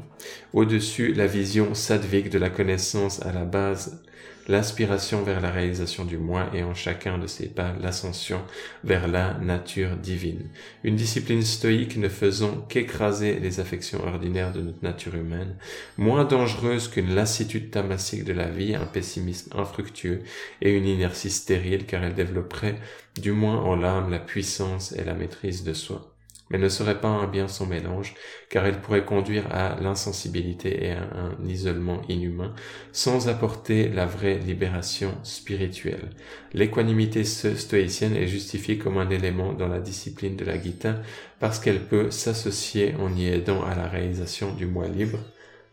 Speaker 1: au-dessus la vision sadvique de la connaissance à la base l'aspiration vers la réalisation du moi et en chacun de ses pas l'ascension vers la nature divine. Une discipline stoïque ne faisant qu'écraser les affections ordinaires de notre nature humaine, moins dangereuse qu'une lassitude tamasique de la vie, un pessimisme infructueux et une inertie stérile car elle développerait du moins en l'âme la puissance et la maîtrise de soi mais ne serait pas un bien sans mélange, car elle pourrait conduire à l'insensibilité et à un isolement inhumain, sans apporter la vraie libération spirituelle. L'équanimité stoïcienne est justifiée comme un élément dans la discipline de la Gita, parce qu'elle peut s'associer en y aidant à la réalisation du moi libre,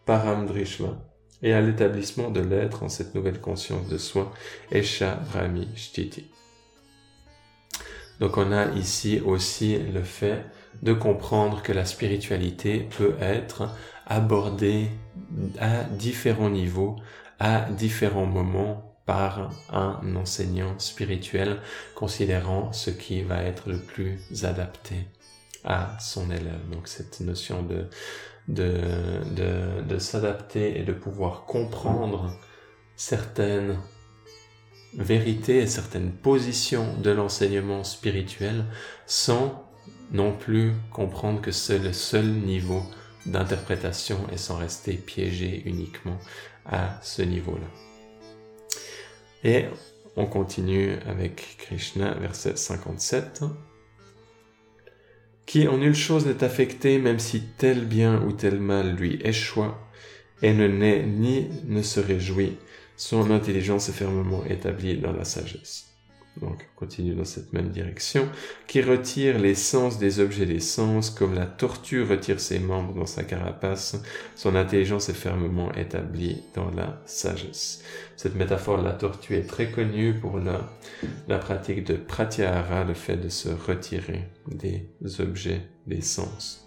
Speaker 1: paramdrishma, et à l'établissement de l'être en cette nouvelle conscience de soi, Esha Rami Shtiti. Donc on a ici aussi le fait de comprendre que la spiritualité peut être abordée à différents niveaux, à différents moments par un enseignant spirituel, considérant ce qui va être le plus adapté à son élève. Donc cette notion de, s'adapter et de pouvoir comprendre certaines vérités et certaines positions de l'enseignement spirituel sans non plus comprendre que c'est le seul niveau d'interprétation et sans rester piégé uniquement à ce niveau-là. Et on continue avec Krishna, verset 57, qui en nulle chose n'est affecté même si tel bien ou tel mal lui échoue, et ne naît ni ne se réjouit, son intelligence est fermement établie dans la sagesse donc continue dans cette même direction, qui retire l'essence des objets des sens, comme la tortue retire ses membres dans sa carapace, son intelligence est fermement établie dans la sagesse. Cette métaphore de la tortue est très connue pour la, la pratique de pratyahara, le fait de se retirer des objets des sens.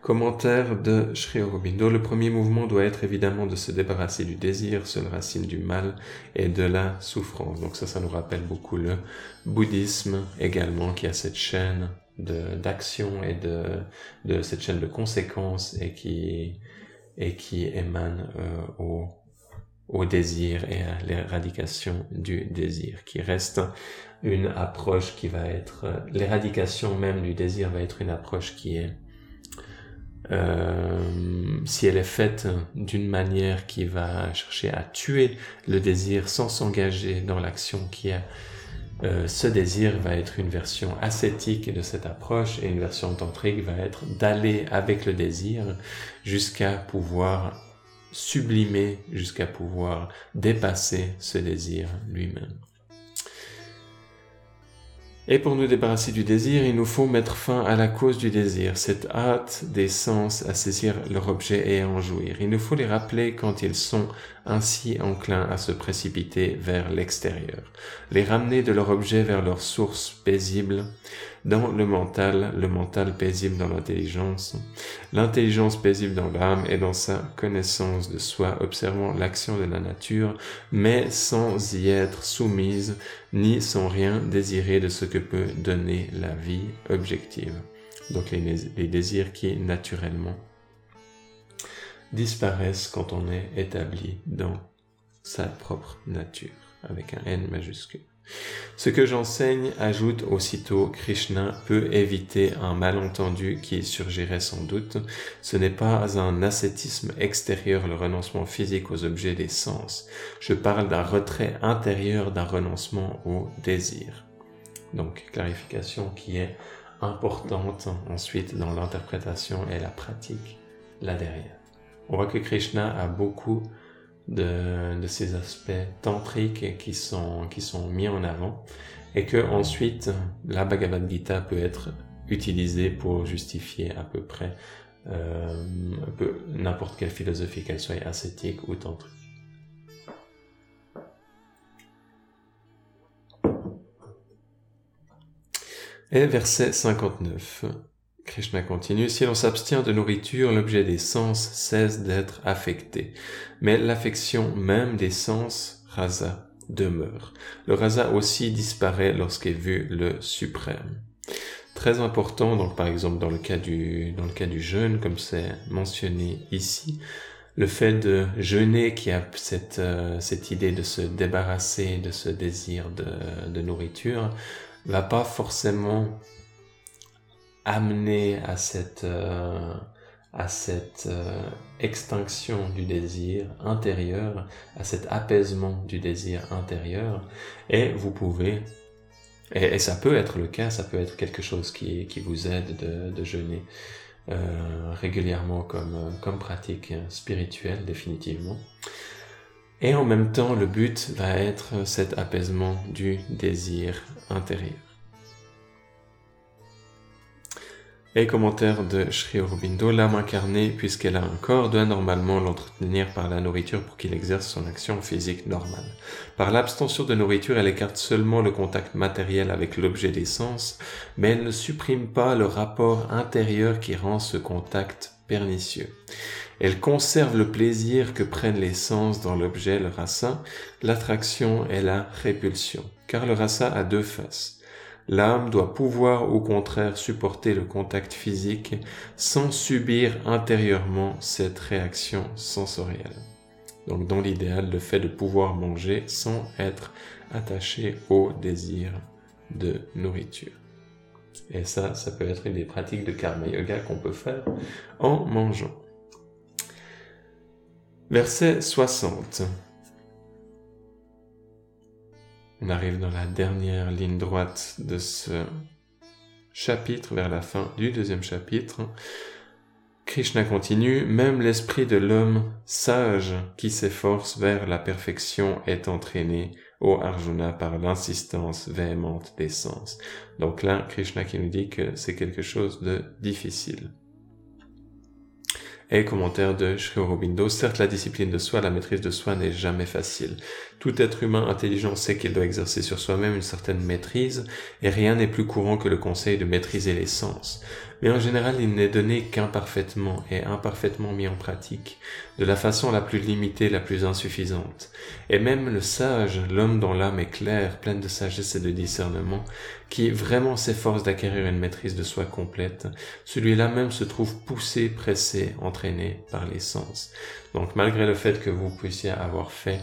Speaker 1: Commentaire de Sri Aurobindo. Le premier mouvement doit être évidemment de se débarrasser du désir, seule racine du mal et de la souffrance. Donc ça, ça nous rappelle beaucoup le bouddhisme également qui a cette chaîne d'action et de, de cette chaîne de conséquences et qui, et qui émane euh, au, au désir et à l'éradication du désir, qui reste une approche qui va être, l'éradication même du désir va être une approche qui est, euh, si elle est faite d'une manière qui va chercher à tuer le désir sans s'engager dans l'action qui est euh, ce désir va être une version ascétique de cette approche et une version tantrique va être d'aller avec le désir jusqu'à pouvoir sublimer, jusqu'à pouvoir dépasser ce désir lui-même. Et pour nous débarrasser du désir, il nous faut mettre fin à la cause du désir, cette hâte des sens à saisir leur objet et à en jouir. Il nous faut les rappeler quand ils sont ainsi enclins à se précipiter vers l'extérieur, les ramener de leur objet vers leur source paisible, dans le mental, le mental paisible dans l'intelligence, l'intelligence paisible dans l'âme et dans sa connaissance de soi, observant l'action de la nature, mais sans y être soumise, ni sans rien désirer de ce que peut donner la vie objective. Donc les, les désirs qui naturellement disparaissent quand on est établi dans sa propre nature, avec un N majuscule. Ce que j'enseigne, ajoute aussitôt Krishna, peut éviter un malentendu qui surgirait sans doute. Ce n'est pas un ascétisme extérieur, le renoncement physique aux objets des sens. Je parle d'un retrait intérieur, d'un renoncement au désir. Donc, clarification qui est importante ensuite dans l'interprétation et la pratique là derrière. On voit que Krishna a beaucoup de, ces aspects tantriques qui sont, mis en avant et que ensuite la Bhagavad Gita peut être utilisée pour justifier à peu près euh, n'importe quelle philosophie, qu'elle soit ascétique ou tantrique. Et verset 59. Krishna continue, si l'on s'abstient de nourriture, l'objet des sens cesse d'être affecté. Mais l'affection même des sens, rasa, demeure. Le rasa aussi disparaît lorsqu'est vu le suprême. Très important, donc par exemple dans le cas du, dans le cas du jeûne, comme c'est mentionné ici, le fait de jeûner qui a cette, euh, cette idée de se débarrasser de ce désir de, de nourriture, va pas forcément amener à cette, euh, euh, extinction du désir intérieur, à cet apaisement du désir intérieur, et vous pouvez, et, ça peut être le cas, ça peut être quelque chose qui, qui vous aide de, de jeûner euh, régulièrement comme, comme pratique spirituelle définitivement. Et en même temps, le but va être cet apaisement du désir intérieur. Et commentaire de Sri Aurobindo, l'âme incarnée, puisqu'elle a un corps, doit normalement l'entretenir par la nourriture pour qu'il exerce son action physique normale. Par l'abstention de nourriture, elle écarte seulement le contact matériel avec l'objet des sens, mais elle ne supprime pas le rapport intérieur qui rend ce contact pernicieux. Elle conserve le plaisir que prennent les sens dans l'objet, le rasa, l'attraction et la répulsion, car le rasa a deux faces. L'âme doit pouvoir au contraire supporter le contact physique sans subir intérieurement cette réaction sensorielle. Donc dans l'idéal, le fait de pouvoir manger sans être attaché au désir de nourriture. Et ça, ça peut être une des pratiques de karma yoga qu'on peut faire en mangeant. Verset 60. On arrive dans la dernière ligne droite de ce chapitre, vers la fin du deuxième chapitre. Krishna continue, même l'esprit de l'homme sage qui s'efforce vers la perfection est entraîné au Arjuna par l'insistance véhémente des sens. Donc là, Krishna qui nous dit que c'est quelque chose de difficile. Et commentaire de Sri Aurobindo, certes la discipline de soi, la maîtrise de soi n'est jamais facile. Tout être humain intelligent sait qu'il doit exercer sur soi-même une certaine maîtrise, et rien n'est plus courant que le conseil de maîtriser les sens. Mais en général il n'est donné qu'imparfaitement et imparfaitement mis en pratique, de la façon la plus limitée, la plus insuffisante. Et même le sage, l'homme dont l'âme est claire, pleine de sagesse et de discernement, qui vraiment s'efforce d'acquérir une maîtrise de soi complète, celui-là même se trouve poussé, pressé, entraîné par les sens. Donc malgré le fait que vous puissiez avoir fait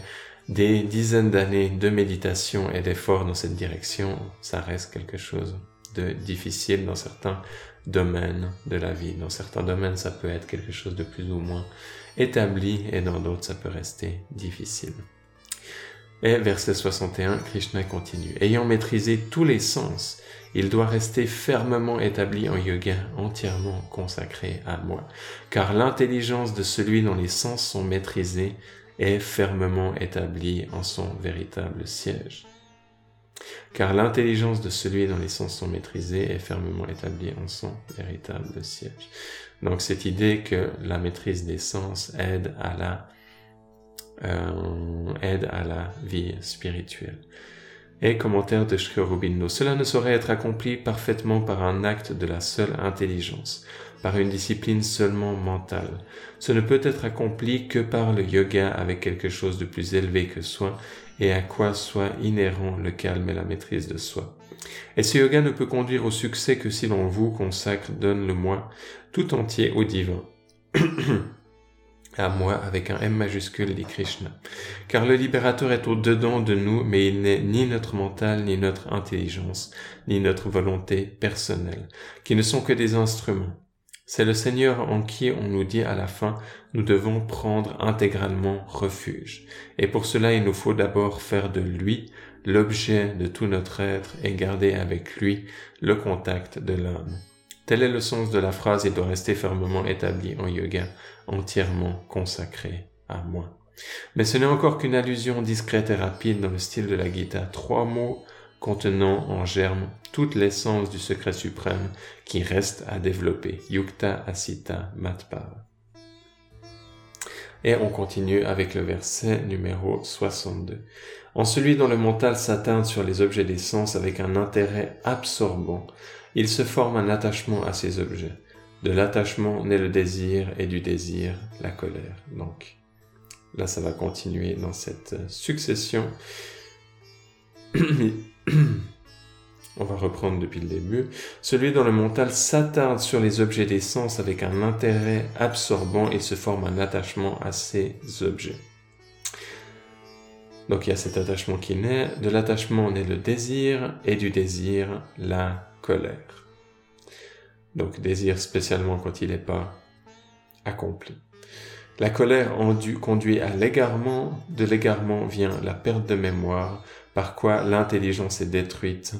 Speaker 1: des dizaines d'années de méditation et d'efforts dans cette direction, ça reste quelque chose de difficile dans certains domaines de la vie. Dans certains domaines, ça peut être quelque chose de plus ou moins établi et dans d'autres, ça peut rester difficile. Et verset 61, Krishna continue. Ayant maîtrisé tous les sens, il doit rester fermement établi en yoga, entièrement consacré à moi. Car l'intelligence de celui dont les sens sont maîtrisés est fermement établie en son véritable siège. Car l'intelligence de celui dont les sens sont maîtrisés est fermement établie en son véritable siège. Donc cette idée que la maîtrise des sens aide à la euh, aide à la vie spirituelle. Et commentaire de Sri Aurobindo. Cela ne saurait être accompli parfaitement par un acte de la seule intelligence, par une discipline seulement mentale. Ce ne peut être accompli que par le yoga avec quelque chose de plus élevé que soi et à quoi soit inhérent le calme et la maîtrise de soi. Et ce yoga ne peut conduire au succès que si l'on vous consacre, donne le moi tout entier au divin. à moi avec un M majuscule, dit Krishna. Car le libérateur est au-dedans de nous, mais il n'est ni notre mental, ni notre intelligence, ni notre volonté personnelle, qui ne sont que des instruments. C'est le Seigneur en qui on nous dit à la fin, nous devons prendre intégralement refuge. Et pour cela, il nous faut d'abord faire de lui l'objet de tout notre être et garder avec lui le contact de l'âme. Tel est le sens de la phrase, il doit rester fermement établi en yoga, entièrement consacré à moi. Mais ce n'est encore qu'une allusion discrète et rapide dans le style de la Gita, trois mots contenant en germe toute l'essence du secret suprême qui reste à développer. Yukta Asita Matpava. Et on continue avec le verset numéro 62. En celui dont le mental s'atteint sur les objets des sens avec un intérêt absorbant, il se forme un attachement à ces objets. De l'attachement naît le désir et du désir la colère. Donc là, ça va continuer dans cette succession. On va reprendre depuis le début. Celui dont le mental s'attarde sur les objets des sens avec un intérêt absorbant, il se forme un attachement à ces objets. Donc il y a cet attachement qui naît. De l'attachement naît le désir et du désir la colère. Donc désir spécialement quand il n'est pas accompli. La colère conduit à l'égarement, de l'égarement vient la perte de mémoire, par quoi l'intelligence est détruite,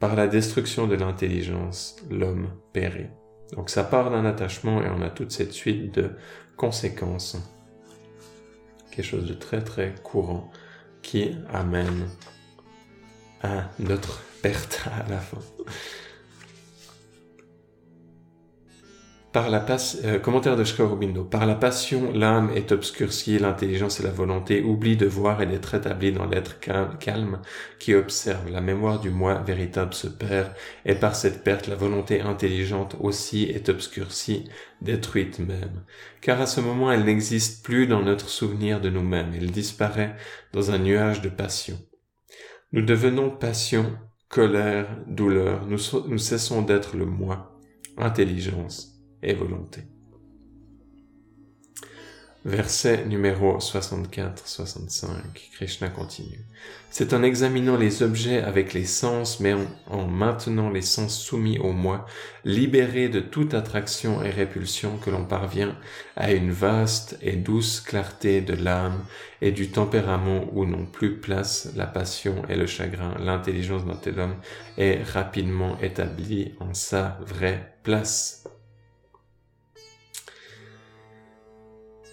Speaker 1: par la destruction de l'intelligence, l'homme périt. Donc ça part d'un attachement et on a toute cette suite de conséquences. Quelque chose de très très courant qui amène à notre perte à la fin. Par la euh, commentaire de. Par la passion, l'âme est obscurcie, l'intelligence et la volonté oublient de voir et d'être établie dans l'être calme qui observe. La mémoire du moi véritable se perd, et par cette perte, la volonté intelligente aussi est obscurcie, détruite même. Car à ce moment, elle n'existe plus dans notre souvenir de nous-mêmes, elle disparaît dans un nuage de passion. Nous devenons passion, colère, douleur, nous cessons d'être le moi, intelligence et volonté. Verset numéro 64-65, Krishna continue. C'est en examinant les objets avec les sens, mais en, maintenant les sens soumis au moi, libérés de toute attraction et répulsion, que l'on parvient à une vaste et douce clarté de l'âme et du tempérament où n'ont plus place la passion et le chagrin. L'intelligence d'un tel homme est rapidement établie en sa vraie place.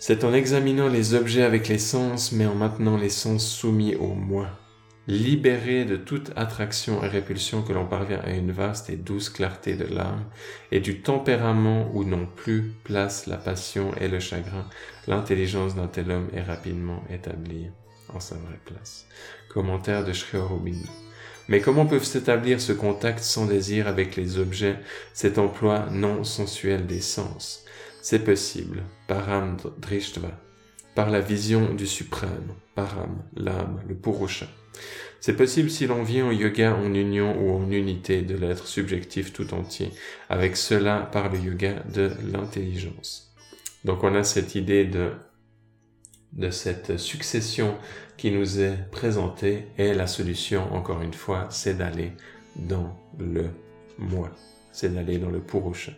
Speaker 1: C'est en examinant les objets avec les sens, mais en maintenant les sens soumis au moi, libéré de toute attraction et répulsion que l'on parvient à une vaste et douce clarté de l'âme, et du tempérament où n'ont plus place la passion et le chagrin, l'intelligence d'un tel homme est rapidement établie en sa vraie place. Commentaire de Sri Aurobindo. Mais comment peuvent s'établir ce contact sans désir avec les objets, cet emploi non sensuel des sens? C'est possible, param drishtva, par la vision du suprême, param, l'âme, le purusha. C'est possible si l'on vient au yoga en union ou en unité de l'être subjectif tout entier, avec cela par le yoga de l'intelligence. Donc on a cette idée de, de cette succession qui nous est présentée et la solution, encore une fois, c'est d'aller dans le moi, c'est d'aller dans le purusha.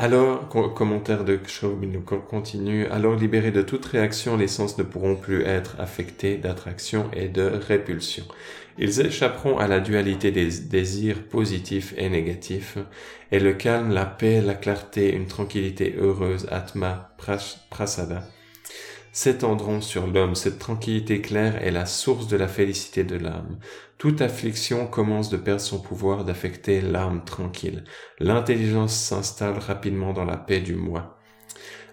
Speaker 1: Alors, commentaire de nous continue, alors libérés de toute réaction, les sens ne pourront plus être affectés d'attraction et de répulsion. Ils échapperont à la dualité des désirs positifs et négatifs, et le calme, la paix, la clarté, une tranquillité heureuse, Atma Prasada, s'étendront sur l'homme. Cette tranquillité claire est la source de la félicité de l'âme. Toute affliction commence de perdre son pouvoir d'affecter l'âme tranquille. L'intelligence s'installe rapidement dans la paix du moi.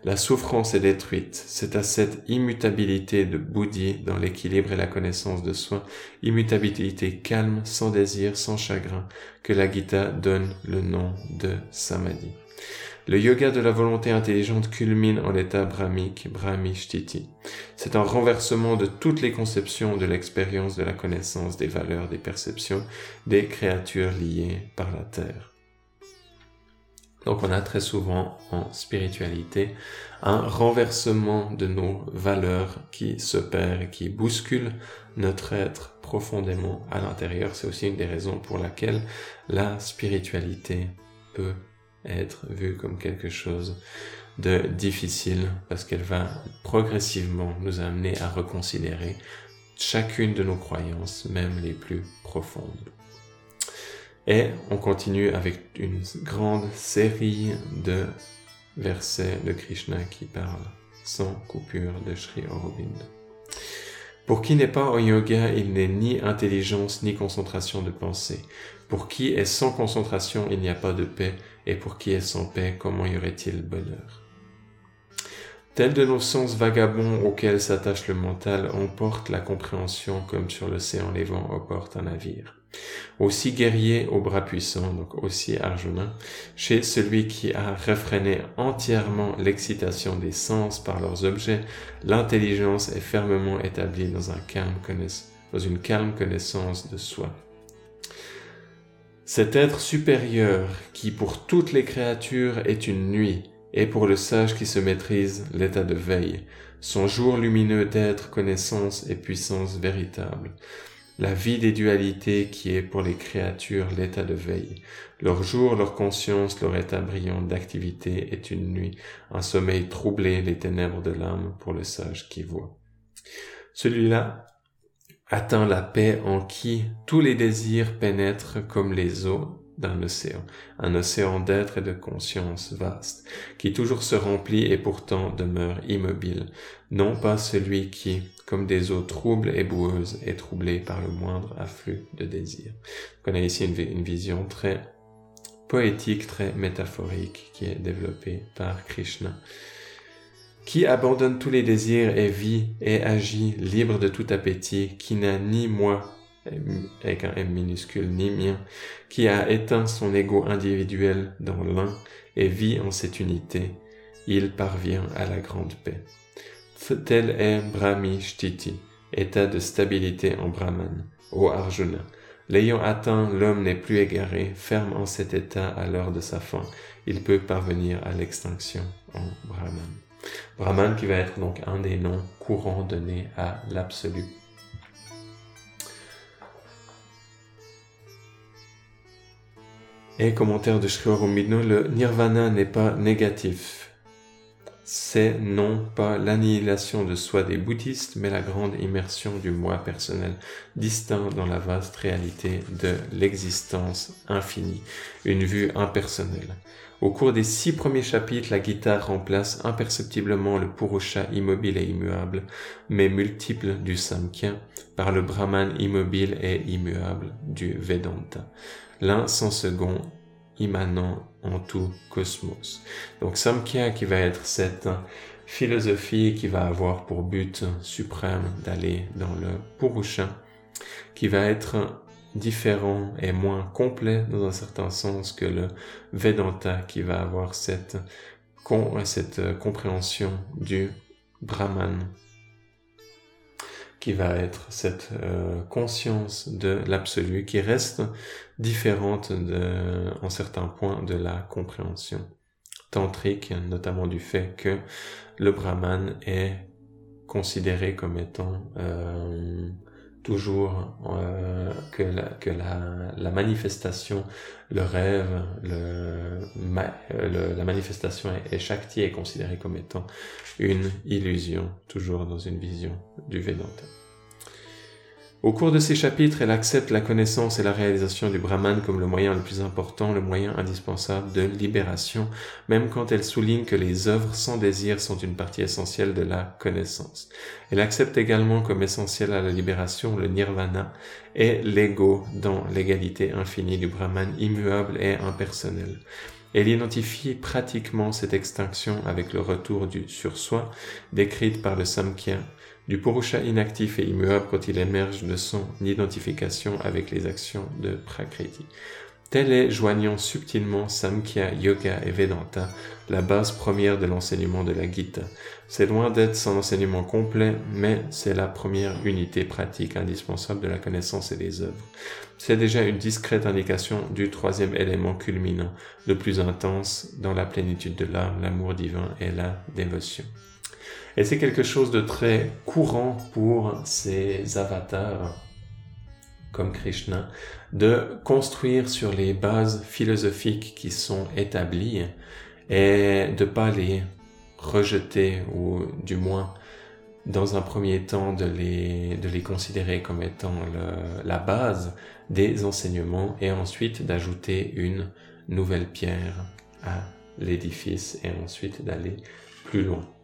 Speaker 1: La souffrance est détruite. C'est à cette immutabilité de Bouddhi dans l'équilibre et la connaissance de soi, immutabilité calme, sans désir, sans chagrin, que la Gita donne le nom de Samadhi. Le yoga de la volonté intelligente culmine en l'état brahmique, brahmishtiti. C'est un renversement de toutes les conceptions de l'expérience de la connaissance des valeurs, des perceptions, des créatures liées par la terre. Donc on a très souvent en spiritualité un renversement de nos valeurs qui se perd et qui bouscule notre être profondément à l'intérieur. C'est aussi une des raisons pour laquelle la spiritualité peut être vue comme quelque chose de difficile parce qu'elle va progressivement nous amener à reconsidérer chacune de nos croyances, même les plus profondes. Et on continue avec une grande série de versets de Krishna qui parlent sans coupure de Sri Aurobindo. Pour qui n'est pas en yoga, il n'est ni intelligence ni concentration de pensée. Pour qui est sans concentration, il n'y a pas de paix et pour qui est sans paix, comment y aurait-il bonheur? Tel de nos sens vagabonds auxquels s'attache le mental, emporte la compréhension comme sur l'océan les vents emportent un navire. Aussi guerrier aux bras puissants, donc aussi Arjuna, chez celui qui a réfréné entièrement l'excitation des sens par leurs objets, l'intelligence est fermement établie dans, un dans une calme connaissance de soi. Cet être supérieur qui pour toutes les créatures est une nuit, et pour le sage qui se maîtrise l'état de veille, son jour lumineux d'être, connaissance et puissance véritable, la vie des dualités qui est pour les créatures l'état de veille. Leur jour, leur conscience, leur état brillant d'activité est une nuit, un sommeil troublé, les ténèbres de l'âme pour le sage qui voit. Celui-là atteint la paix en qui tous les désirs pénètrent comme les eaux d'un océan, un océan d'être et de conscience vaste, qui toujours se remplit et pourtant demeure immobile, non pas celui qui, comme des eaux troubles et boueuses, est troublé par le moindre afflux de désir. on a ici une vision très poétique, très métaphorique, qui est développée par Krishna qui abandonne tous les désirs et vit et agit libre de tout appétit, qui n'a ni moi, avec un M minuscule, ni mien, qui a éteint son ego individuel dans l'un et vit en cette unité, il parvient à la grande paix. Tel est Brahmi Shtiti, état de stabilité en Brahman, ô Arjuna. L'ayant atteint, l'homme n'est plus égaré, ferme en cet état à l'heure de sa fin, il peut parvenir à l'extinction en Brahman. Brahman qui va être donc un des noms courants donnés à l'absolu. Et commentaire de Sri Aurobindo, le nirvana n'est pas négatif. C'est non pas l'annihilation de soi des bouddhistes, mais la grande immersion du moi personnel, distinct dans la vaste réalité de l'existence infinie, une vue impersonnelle. Au cours des six premiers chapitres, la guitare remplace imperceptiblement le purusha immobile et immuable, mais multiple du samkhya, par le brahman immobile et immuable du vedanta. L'un sans second, immanent en tout cosmos. Donc samkhya qui va être cette philosophie qui va avoir pour but suprême d'aller dans le Purusha, qui va être différent et moins complet dans un certain sens que le Vedanta qui va avoir cette, cette compréhension du Brahman qui va être cette euh, conscience de l'absolu qui reste différente de, en certains points de la compréhension tantrique, notamment du fait que le brahman est considéré comme étant euh, toujours euh, que, la, manifestation, le rêve, la manifestation et, Shakti est considéré comme étant une illusion, toujours dans une vision du Vedanta. Au cours de ces chapitres, elle accepte la connaissance et la réalisation du Brahman comme le moyen le plus important, le moyen indispensable de libération, même quand elle souligne que les œuvres sans désir sont une partie essentielle de la connaissance. Elle accepte également comme essentiel à la libération le nirvana et l'ego dans l'égalité infinie du Brahman immuable et impersonnel. Elle identifie pratiquement cette extinction avec le retour du sur-soi décrite par le Samkhya du Purusha inactif et immuable quand il émerge de son identification avec les actions de Prakriti. Tel est, joignant subtilement Samkhya, Yoga et Vedanta, la base première de l'enseignement de la Gita. C'est loin d'être son enseignement complet, mais c'est la première unité pratique indispensable de la connaissance et des œuvres. C'est déjà une discrète indication du troisième élément culminant, le plus intense dans la plénitude de l'âme, l'amour divin et la dévotion. Et c'est quelque chose de très courant pour ces avatars comme Krishna, de construire sur les bases philosophiques qui sont établies et de pas les rejeter ou du moins dans un premier temps de les, de les considérer comme étant la base des enseignements et ensuite d'ajouter une nouvelle pierre à l'édifice et ensuite d'aller plus loin.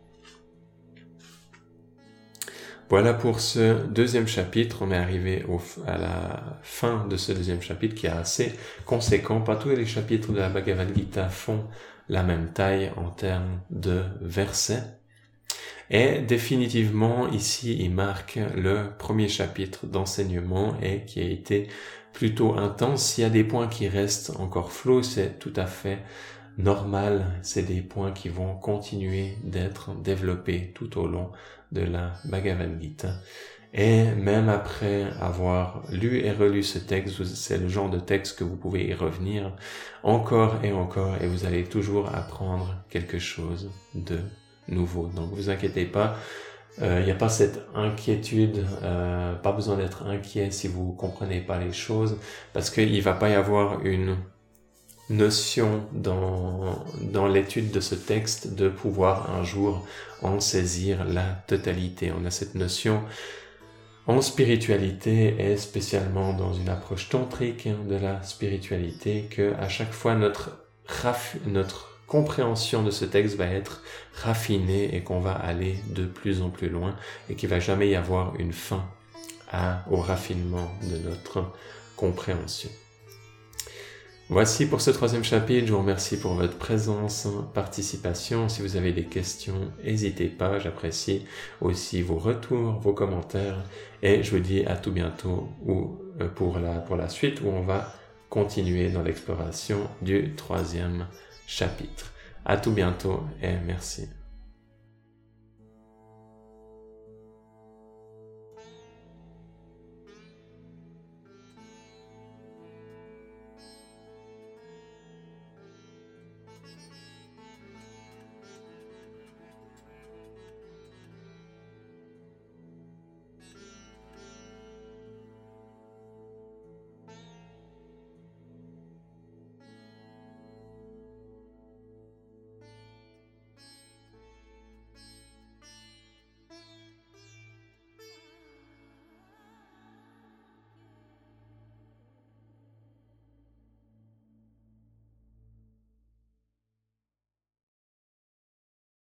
Speaker 1: Voilà pour ce deuxième chapitre. On est arrivé à la fin de ce deuxième chapitre qui est assez conséquent. Pas tous les chapitres de la Bhagavad Gita font la même taille en termes de versets. Et définitivement, ici, il marque le premier chapitre d'enseignement et qui a été plutôt intense. Il y a des points qui restent encore flous, c'est tout à fait normal. C'est des points qui vont continuer d'être développés tout au long de la Bhagavad Gita. Et même après avoir lu et relu ce texte, c'est le genre de texte que vous pouvez y revenir encore et encore et vous allez toujours apprendre quelque chose de nouveau. Donc vous inquiétez pas, euh, il n'y a pas cette inquiétude, euh, pas besoin d'être inquiet si vous comprenez pas les choses, parce qu'il va pas y avoir une notion dans, l'étude de ce texte de pouvoir un jour en saisir la totalité. On a cette notion en spiritualité et spécialement dans une approche tantrique de la spiritualité que à chaque fois notre, compréhension de ce texte va être raffinée et qu'on va aller de plus en plus loin et qu'il va jamais y avoir une fin au raffinement de notre compréhension. Voici pour ce troisième chapitre. Je vous remercie pour votre présence, participation. Si vous avez des questions, n'hésitez pas. J'apprécie aussi vos retours, vos commentaires. Et je vous dis à tout bientôt euh, pour la, pour la suite où on va continuer dans l'exploration du troisième chapitre. À tout bientôt et merci.